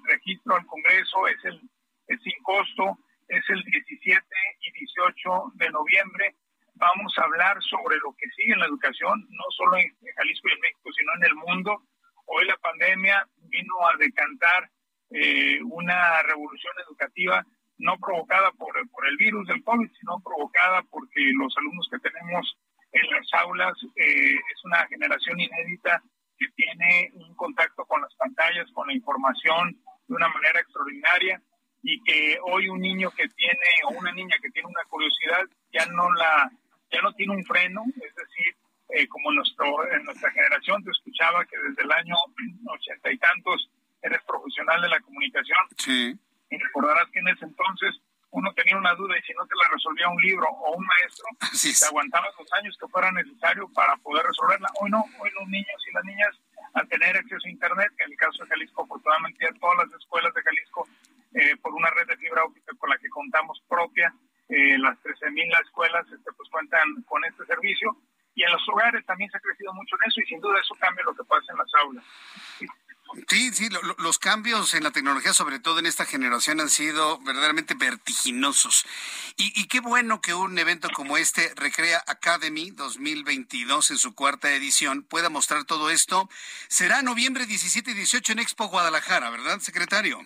registro al Congreso es, el, es sin costo, es el 17 y 18 de noviembre. Vamos a hablar sobre lo que sigue en la educación, no solo en Jalisco y en México, sino en el mundo. Hoy la pandemia vino a decantar eh, una revolución educativa no provocada por, por, el virus del COVID, sino provocada porque los alumnos que tenemos en las aulas eh, es una generación inédita que tiene un contacto con las pantallas, con la información de una manera extraordinaria y que hoy un niño que tiene o una niña que tiene una curiosidad ya no la ya no tiene un freno, es decir, eh, como nuestro, en nuestra generación te escuchaba que desde el año ochenta y tantos eres profesional de la comunicación. Sí. Y recordarás que en ese entonces uno tenía una duda y si no te la resolvía un libro o un maestro, te aguantabas los años que fuera necesario para poder resolverla. Hoy no, hoy los niños y las niñas al tener acceso a Internet, que en el caso de Jalisco, afortunadamente ya todas las escuelas de Jalisco, eh, por una red de fibra óptica con la que contamos propia, eh, las 13.000 escuelas este, pues cuentan con este servicio. Y en los hogares también se ha crecido mucho en eso y sin duda eso cambia lo que pasa en las aulas. Sí, sí, los cambios en la tecnología, sobre todo en esta generación, han sido verdaderamente vertiginosos. Y, qué bueno que un evento como este, Recrea Academy 2022, en su cuarta edición, pueda mostrar todo esto. Será noviembre 17 y 18 en Expo Guadalajara, ¿verdad, secretario?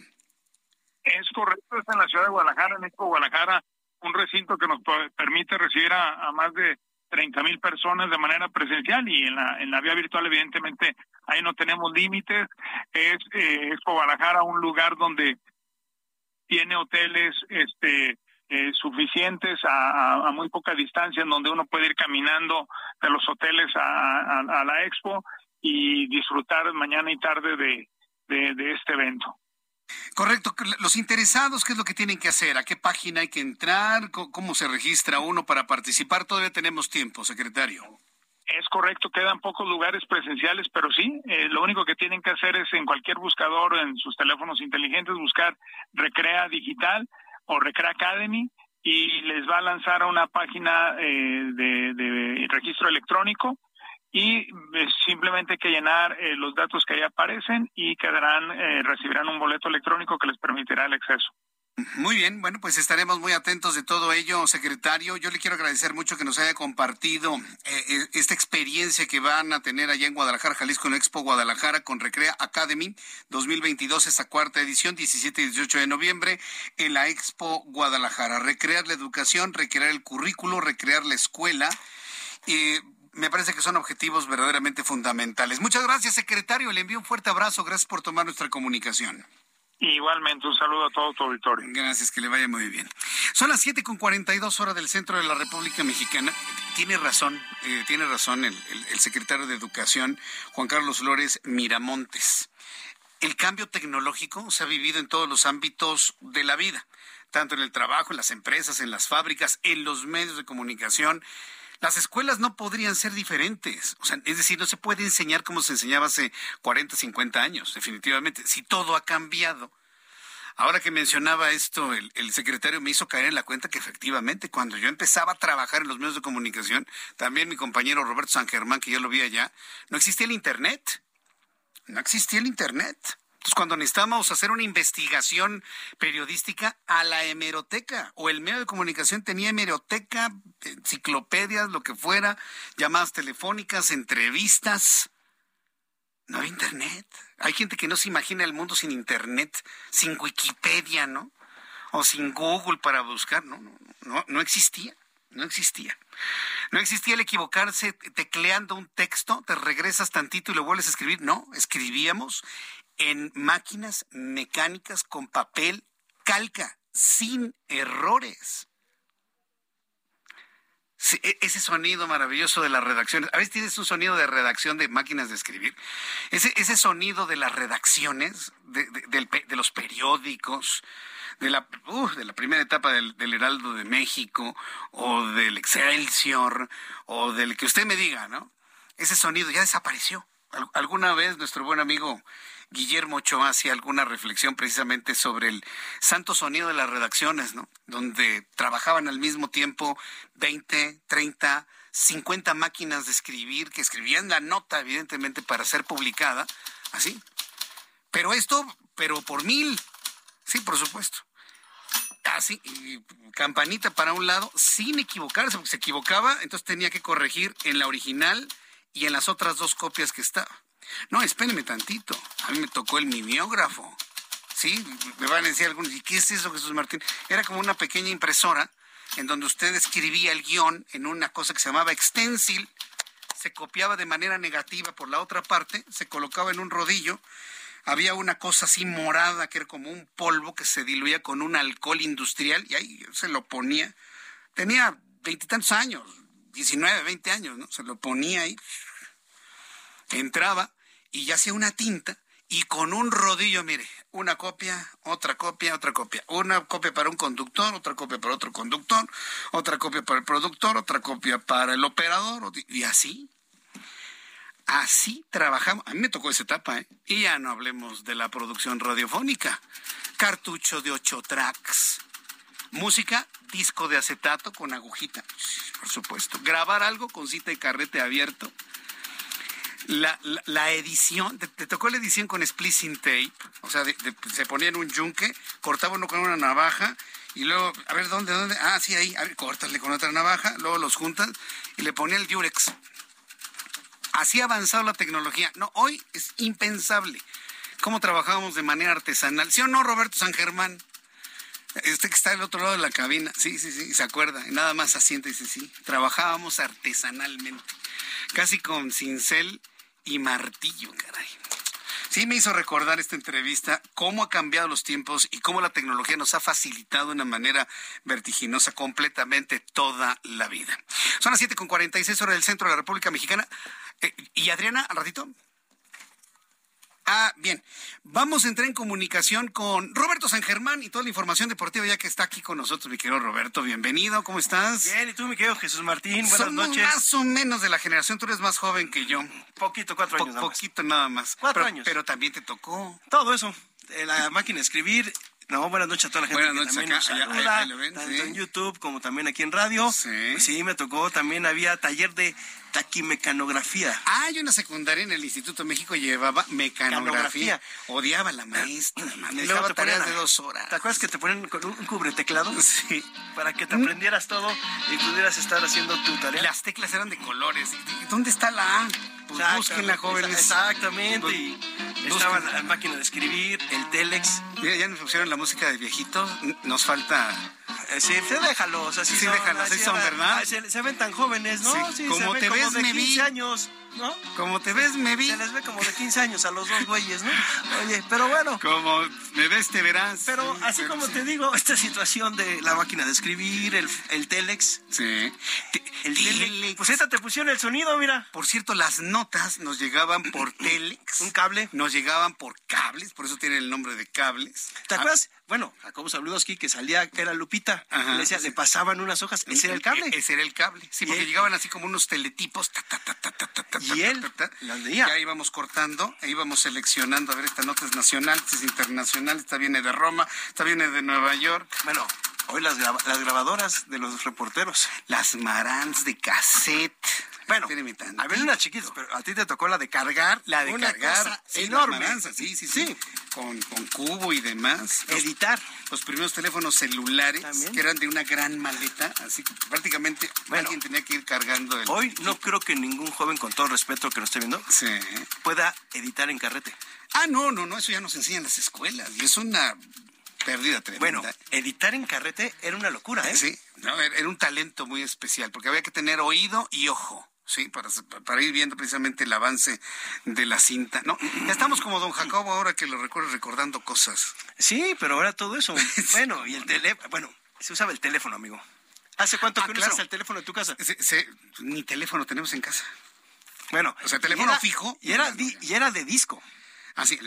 Es correcto, está en la ciudad de Guadalajara, en Expo Guadalajara, un recinto que nos permite recibir a más de 30 mil personas de manera presencial y en la, en la vía virtual evidentemente ahí no tenemos límites. Es, eh, es Guadalajara un lugar donde tiene hoteles este eh, suficientes a, a, muy poca distancia en donde uno puede ir caminando de los hoteles a, la expo y disfrutar mañana y tarde de, de este evento. Correcto. Los interesados, ¿qué es lo que tienen que hacer? ¿A qué página hay que entrar? ¿Cómo se registra uno para participar? Todavía tenemos tiempo, secretario. Es correcto, quedan pocos lugares presenciales, pero sí, eh, lo único que tienen que hacer es en cualquier buscador, en sus teléfonos inteligentes, buscar Recrea Digital o Recrea Academy y les va a lanzar a una página eh, de, registro electrónico y eh, simplemente hay que llenar los datos que ahí aparecen y quedarán, recibirán un boleto electrónico que les permitirá el acceso. Muy bien, bueno, pues estaremos muy atentos de todo ello, secretario. Yo le quiero agradecer mucho que nos haya compartido eh, eh, esta experiencia que van a tener allá en Guadalajara, Jalisco, en Expo Guadalajara con Recrea Academy 2022, esta cuarta edición, 17 y 18 de noviembre, en la Expo Guadalajara. Recrear la educación, recrear el currículo, recrear la escuela. y me parece que son objetivos verdaderamente fundamentales. Muchas gracias, secretario. Le envío un fuerte abrazo. Gracias por tomar nuestra comunicación. Igualmente, un saludo a todo tu auditorio. Gracias, que le vaya muy bien. Son las siete con dos horas del centro de la República Mexicana. Tiene razón, eh, tiene razón el, el secretario de Educación, Juan Carlos Flores Miramontes. El cambio tecnológico se ha vivido en todos los ámbitos de la vida, tanto en el trabajo, en las empresas, en las fábricas, en los medios de comunicación. Las escuelas no podrían ser diferentes. O sea, es decir, no se puede enseñar como se enseñaba hace 40, 50 años, definitivamente. Si todo ha cambiado. Ahora que mencionaba esto, el, secretario me hizo caer en la cuenta que efectivamente cuando yo empezaba a trabajar en los medios de comunicación, también mi compañero Roberto San Germán, que yo lo vi allá, no existía el Internet. No existía el Internet. Entonces, cuando necesitábamos hacer una investigación periodística a la hemeroteca, o el medio de comunicación tenía hemeroteca, enciclopedias, lo que fuera, llamadas telefónicas, entrevistas. No había internet. Hay gente que no se imagina el mundo sin internet, sin Wikipedia, ¿no? O sin Google para buscar. No, no, no, no existía. No existía. No existía el equivocarse tecleando un texto, te regresas tantito y lo vuelves a escribir. No, escribíamos en máquinas mecánicas con papel calca, sin errores. E, ese sonido maravilloso de las redacciones. A veces tienes un sonido de redacción de máquinas de escribir. Ese, ese sonido de las redacciones, de, los periódicos, de la, de la primera etapa del, del, Heraldo de México, o del Excelsior, o del que usted me diga, ¿no? Ese sonido ya desapareció. Alguna vez nuestro buen amigo Guillermo Ochoa hacía alguna reflexión precisamente sobre el santo sonido de las redacciones, ¿no? Donde trabajaban al mismo tiempo 20, 30, 50 máquinas de escribir que escribían la nota, evidentemente, para ser publicada, así. Pero esto, pero por mil, sí, por supuesto. Así, campanita para un lado, sin equivocarse, porque se equivocaba, entonces tenía que corregir en la original y en las otras dos copias que estaba. No, espérenme tantito. A mí me tocó el mimeógrafo. Sí, me van a decir algunos, ¿y qué es eso, Jesús Martín? Era como una pequeña impresora en donde usted escribía el guion en una cosa que se llamaba extensil, se copiaba de manera negativa por la otra parte, se colocaba en un rodillo, había una cosa así morada que era como un polvo que se diluía con un alcohol industrial y ahí se lo ponía. Tenía veintitantos años, 19, 20 años, ¿no? Se lo ponía ahí, entraba y ya hacía una tinta y con un rodillo, mire, una copia, otra copia, otra copia. Una copia para un conductor, otra copia para otro conductor, otra copia para el productor, otra copia para el operador, y así. Así trabajamos. A mí me tocó esa etapa, ¿eh? Y ya no hablemos de la producción radiofónica. Cartucho de ocho tracks. Música, disco de acetato con agujita, por supuesto. Grabar algo con cita y carrete abierto la, la, edición, te, tocó la edición con splicing tape, o sea, se ponía en un yunque, cortaba uno con una navaja y luego, a ver, ¿dónde, dónde? Ah, sí, ahí, a ver, con otra navaja, luego los juntas y le ponía el Durex. Así ha avanzado la tecnología. No, hoy es impensable cómo trabajábamos de manera artesanal. ¿Sí o no, Roberto San Germán? Este que está del otro lado de la cabina, sí, sí, sí, se acuerda, nada más asiente y dice, sí, trabajábamos artesanalmente, casi con cincel y martillo, caray. Sí me hizo recordar esta entrevista cómo ha cambiado los tiempos y cómo la tecnología nos ha facilitado de una manera vertiginosa completamente toda la vida. Son las 7.46 horas del centro de la República Mexicana. Eh, ¿Y Adriana, al ratito? Ah, bien. Vamos a entrar en comunicación con Roberto San Germán y toda la información deportiva ya que está aquí con nosotros, mi querido Roberto. Bienvenido, ¿cómo estás? Bien, y tú, mi querido Jesús Martín, buenas Somos noches. más o menos de la generación, tú eres más joven que yo. Poquito, cuatro Po- años nada más. Poquito nada más. Cuatro pero, años. Pero también te tocó. Todo eso, eh, la máquina de escribir. No, buenas noches a toda la gente Buenas que noches también acá, nos saluda, ven, tanto sí. en YouTube como también aquí en radio. Sí. me tocó, también había taller de taquimecanografía. Ah, yo en la secundaria en el Instituto México llevaba mecanografía. Mecanografía. Odiaba a la maestra, man. Me Y luego te tareas ponían de dos horas. ¿Te acuerdas que te ponen con un, cubreteclado? Sí. Para que te aprendieras todo y pudieras estar haciendo tu tarea. Las teclas eran de colores. ¿Y ¿Dónde está la A? Pues búsquenla, jóvenes. Exactamente. Pues, y busquen. Estaba la máquina de escribir, el telex. Mira, ya nos pusieron la música de viejitos. N- Nos falta. Eh, Sí, sí, déjalos, así Sí, son, déjalos, así son, ¿verdad? ah, Se, se ven tan jóvenes, ¿no? Sí, Sí, como se te ven ves, como de me vi. 15 años, ¿no? Como te ves, me vi. Se les ve como de 15 años a los dos güeyes, ¿no? Oye, pero bueno. Como me ves, te verás. Pero Sí, así pero como sí. te digo, esta situación de la máquina de escribir, el, el telex. Sí. El telex. Pues esta te pusieron el sonido, mira. Por cierto, las notas nos llegaban por telex. Un cable. Nos llegaban por cables, por eso tiene el nombre de cables. ¿Te acuerdas? Bueno, Jacobo Sabludowski, que salía, que era Lupita, Ajá, le, decía, sí. le pasaban unas hojas, ese era el cable. E- Ese era el cable. Sí, porque él- llegaban así como unos teletipos. ta, ta, ta, ta, ta, ta, ta, Y ta, él ta, ta. las leía. Ya íbamos cortando, e íbamos seleccionando. A ver, esta nota es nacional, esta es internacional, esta viene de Roma, esta viene de Nueva York. Bueno, hoy las, graba- las grabadoras de los reporteros. Las marans de cassette. Bueno, tantito. había unas chiquitas, pero a ti te tocó la de cargar. La de una cargar, cosa sí, enorme. maranzas, sí, sí, sí, Con, con cubo y demás. Los- Editar. Los primeros teléfonos celulares, También. que eran de una gran maleta, así que prácticamente Bueno. alguien tenía que ir cargando el... Hoy no creo que ningún joven, con todo respeto que nos esté viendo, Sí. pueda editar en carrete. Ah, no, no, no, eso ya nos enseñan en las escuelas y es una pérdida tremenda. Bueno, editar en carrete era una locura, ¿eh? Sí, no, era un talento muy especial, porque había que tener oído y ojo. Sí, para, para ir viendo precisamente el avance de la cinta. No, ya estamos como don Jacobo ahora que lo recuerdo recordando cosas. Sí, pero ahora todo eso. bueno, y el teléfono, bueno, se usaba el teléfono, amigo. ¿Hace cuánto Ah, que no claro. usas el teléfono de tu casa? Se- se- ni teléfono tenemos en casa. Bueno, O sea, teléfono y era- fijo. Y era, di- y era de disco. Ah, sí.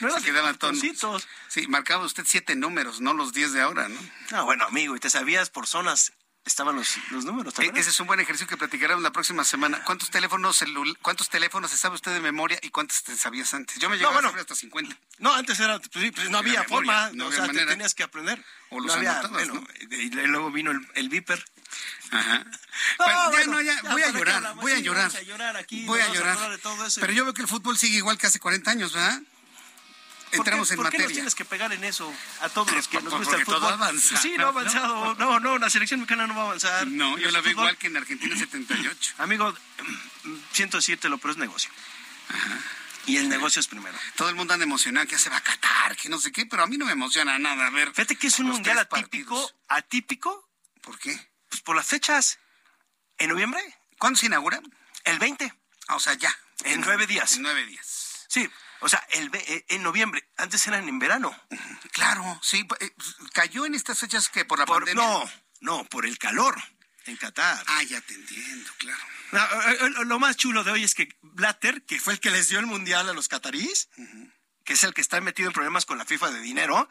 No Se quedaban botoncitos. Sí, marcaba usted siete números, no los diez de ahora, ¿no? No, bueno, amigo, y te sabías por zonas, estaban los, los números, ¿te E-? Ese es un buen ejercicio que platicaremos la próxima semana. ¿Cuántos teléfonos cuántos teléfonos se sabe usted de memoria y cuántos te sabías antes? Yo me llegaba bueno. a saber hasta 50. No, antes era, pues, pues, no había memoria, forma, no o había sea, te manera. tenías que aprender. O los no había, bueno, ¿no? y, luego vino el, el Viper. Ajá. No, bueno, no, ya, ya, voy a ¿para qué llorar, voy a llorar. vamos a llorar voy a llorar. Pero yo veo que el fútbol sigue igual que hace 40 años, ¿verdad? ¿Por Entramos qué- en ¿Por qué nos materia. tienes que pegar en eso a todos los que nos Por- gusta el porque todo fútbol? avanza. Sí, no ha avanzado. No, no, la selección mexicana no va a avanzar. No, yo El la veo fútbol- igual que en Argentina 78. Amigo, siento decirte lo, pero es negocio. Y el negocio es primero. Todo el mundo anda emocionado que ya se va a Qatar, que no sé qué, pero a mí no me emociona nada. A ver, Fíjate que es un mundial atípico, partidos. atípico, ¿Por qué? pues por las fechas. ¿En noviembre? ¿Cuándo se inaugura? El 20. Ah, o sea, ya. En nueve días. En nueve días. Sí, o sea, el, eh, en noviembre. Antes eran en verano. Claro, sí. eh, Cayó en estas fechas que por la Por- pandemia. no, no, por el calor en Qatar. Ah, ya te entiendo, claro. No, eh, lo más chulo de hoy es que Blatter, que fue el que les dio el mundial a los cataríes, que es el que está metido en problemas con la FIFA de dinero,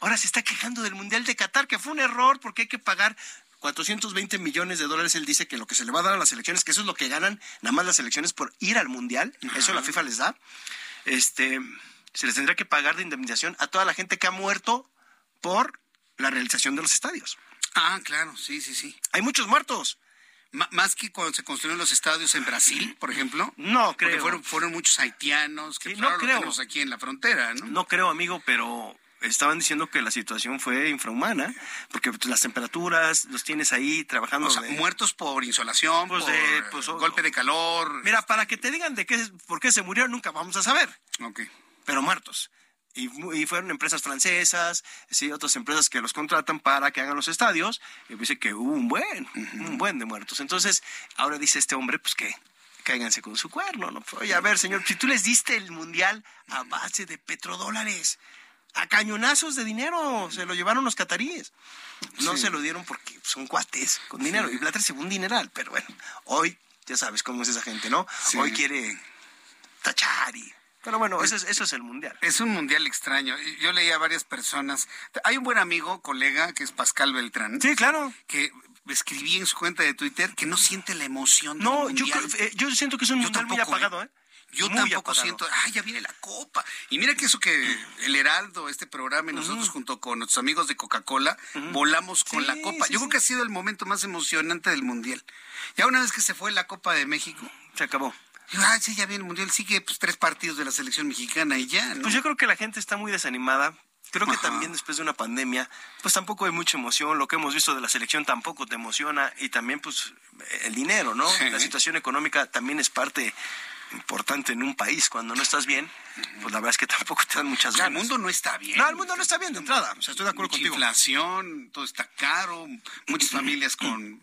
ahora se está quejando del mundial de Qatar, que fue un error porque hay que pagar 420 millones de dólares. Él dice que lo que se le va a dar a las elecciones, que eso es lo que ganan nada más las elecciones por ir al mundial, eso la FIFA les da. Este, se les tendrá que pagar de indemnización a toda la gente que ha muerto por la realización de los estadios. Ah, claro, sí, sí, sí. Hay muchos muertos. M- más que cuando se construyeron los estadios en Brasil, por ejemplo. No Porque creo. fueron, fueron muchos haitianos que Sí, no creo. aquí en la frontera, ¿no? No creo, amigo, pero estaban diciendo que la situación fue infrahumana, porque pues, las temperaturas los tienes ahí trabajando. O sea, de- muertos por insolación, Pues por de- pues, golpe de calor. Mira, para que te digan de qué, por qué se murieron, nunca vamos a saber, Ok. pero muertos. Y, y fueron empresas francesas, sí, otras empresas que los contratan para que hagan los estadios, y dice que hubo un buen, un buen de muertos. Entonces, ahora dice este hombre, pues que cáiganse con su cuerno, ¿no? Oye, a ver, señor, si tú les diste el mundial a base de petrodólares, a cañonazos de dinero, se lo llevaron los cataríes. No Sí. se lo dieron porque son cuates con dinero. Y Blatter se fue un dineral, pero bueno, hoy ya sabes cómo es esa gente, ¿no? Sí. Hoy quiere tachar y... Pero bueno, eso es, eso es el mundial. Es un mundial extraño. Yo leía a varias personas. Hay un buen amigo, colega, que es Pascal Beltrán. Sí, claro. Que escribí en su cuenta de Twitter que no siente la emoción. No, yo, eh, yo siento que es un mundial muy apagado, ¿eh? Yo tampoco siento, ay, ya viene la copa. Y mira que eso que el Heraldo, este programa, y nosotros junto con nuestros amigos de Coca-Cola, volamos con la copa. Yo creo que ha sido el momento más emocionante del Mundial. Ya una vez que se fue la Copa de México. Se acabó. Ah, sí, ya viene el Mundial, sigue pues, tres partidos de la selección mexicana y ya, ¿no? Pues yo creo que la gente está muy desanimada. Creo que también después de una pandemia, pues tampoco hay mucha emoción. Lo que hemos visto de la selección tampoco te emociona. Y también, pues, el dinero, ¿no? La situación económica también es parte importante en un país. Cuando no estás bien, pues la verdad es que tampoco te dan muchas ganas. el mundo no está bien. No, el mundo no está bien de entrada. O sea, estoy de acuerdo Mucha contigo. inflación, todo está caro, muchas familias con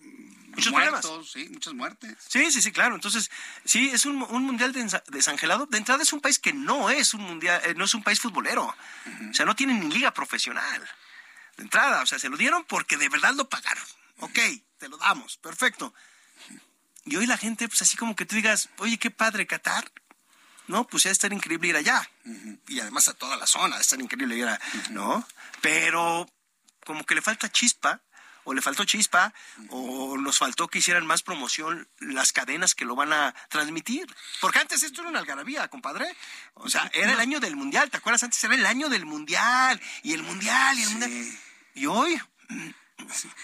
Muchos muertos, sí, muchas muertes. Sí, sí, sí, claro. Entonces, sí, es un, un mundial desangelado. De entrada es un país que no es un mundial, eh, no es un país futbolero. O sea, no tiene ni liga profesional. De entrada, o sea, se lo dieron porque de verdad lo pagaron. Ok, te lo damos, perfecto. Y hoy la gente, pues así como que tú digas, oye, qué padre Qatar. No, pues ya estar increíble ir allá. Y además a toda la zona, estar increíble ir a, ¿no? Pero como que le falta chispa, o le faltó chispa, o nos faltó que hicieran más promoción las cadenas que lo van a transmitir. Porque antes esto era una algarabía, compadre. O sea, era el año del mundial, ¿te acuerdas? Antes era el año del mundial, y el mundial, y el mundial. Y hoy, se-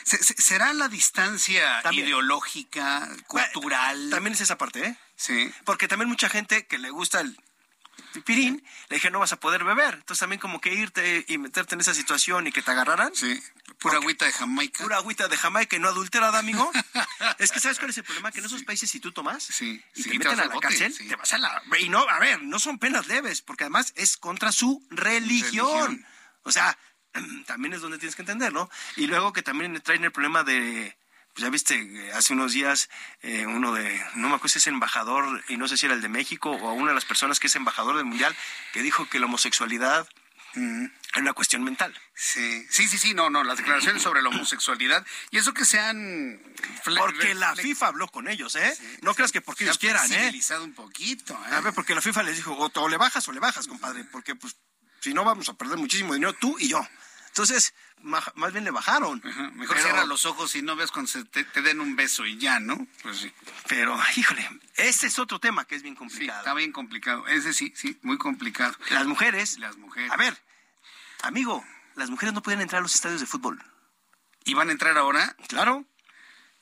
¿Será la distancia ideológica, cultural? También es esa parte, ¿eh? Sí. Porque también mucha gente que le gusta el pipirín, le dije, no vas a poder beber. Entonces también como que irte y meterte en esa situación y que te agarraran. Sí, pura agüita de Jamaica. Pura agüita de Jamaica y no adulterada, amigo. es que ¿sabes cuál es el problema? Que en esos países si tú tomas sí, y sí, te te meten a la bote, cárcel, te vas a la... Y no, a ver, no son penas leves, porque además es contra su religión. Religión. O sea, también es donde tienes que entenderlo. Y luego que también traen el problema de... Pues ya viste, eh, hace unos días eh, uno de, no me acuerdo si es embajador, y no sé si era el de México o una de las personas que es embajador del Mundial, que dijo que la homosexualidad era una cuestión mental. Sí, sí, sí, sí, no, no, las declaraciones sobre la homosexualidad y eso que sean... Porque la FIFA habló con ellos, ¿eh? no creas que porque ellos quieran, ¿eh? un poquito, ¿eh? A ver, porque la FIFA les dijo, o, o le bajas o le bajas, compadre, porque pues si no vamos a perder muchísimo dinero tú y yo. Entonces, más bien le bajaron. Mejor Pero- cierra los ojos y no ves cuando se te, te den un beso y ya, ¿no? Pues sí. Pero, híjole, ese es otro tema que es bien complicado. Está bien complicado. Ese sí, sí, muy complicado. Las mujeres. Las mujeres. A ver, amigo, las mujeres no pueden entrar a los estadios de fútbol. ¿Y van a entrar ahora? Claro.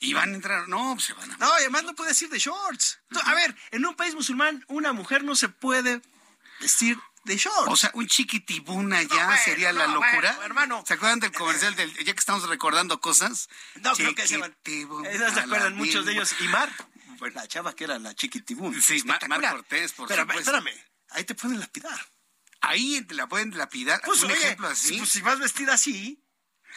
¿Y van a entrar? No, pues se van a... No, y además no puedes ir de shorts. A ver, en un país musulmán, una mujer no se puede vestir de shorts. O sea, un chiquitibuna ya bueno, sería la no, locura. bueno, hermano. ¿Se acuerdan del comercial del, ya que estamos recordando cosas? No, creo que se van. Chiquitibuna, Eh, ¿No se acuerdan muchos de ellos? Y Mar, pues la chava que era la chiquitibún. Sí, Mar, Mar. Cortés, por Pero, supuesto. espérame, ahí te pueden lapidar. Ahí te la pueden lapidar. Pues un oye, ejemplo así. pues, si vas vestida así,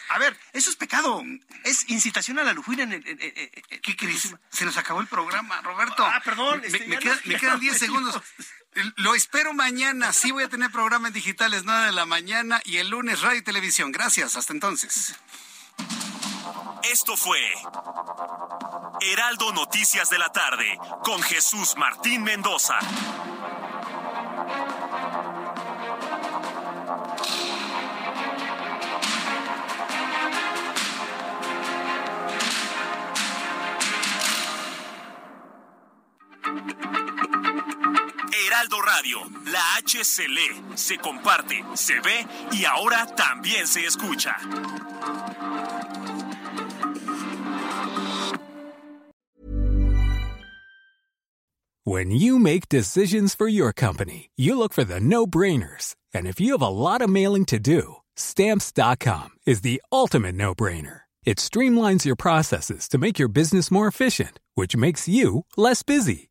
a ver, eso es pecado. Es incitación a la lujuria en el... en- en- en- ¿Qué crees? Se nos acabó el programa, Roberto. Ah, perdón, Me, este, me ya queda- no- me ya quedan no 10 me segundos. Lo espero mañana. Sí voy a tener programas digitales 9 de la mañana y el lunes radio y televisión. Gracias. Hasta entonces. Esto fue Heraldo Noticias de la tarde con Jesús Martín Mendoza. Heraldo Radio, la se comparte, se ve y ahora también se escucha. When you make decisions for your company, you look for the no brainers. And if you have a lot of mailing to do, stamps.com is the ultimate no brainer. It streamlines your processes to make your business more efficient, which makes you less busy.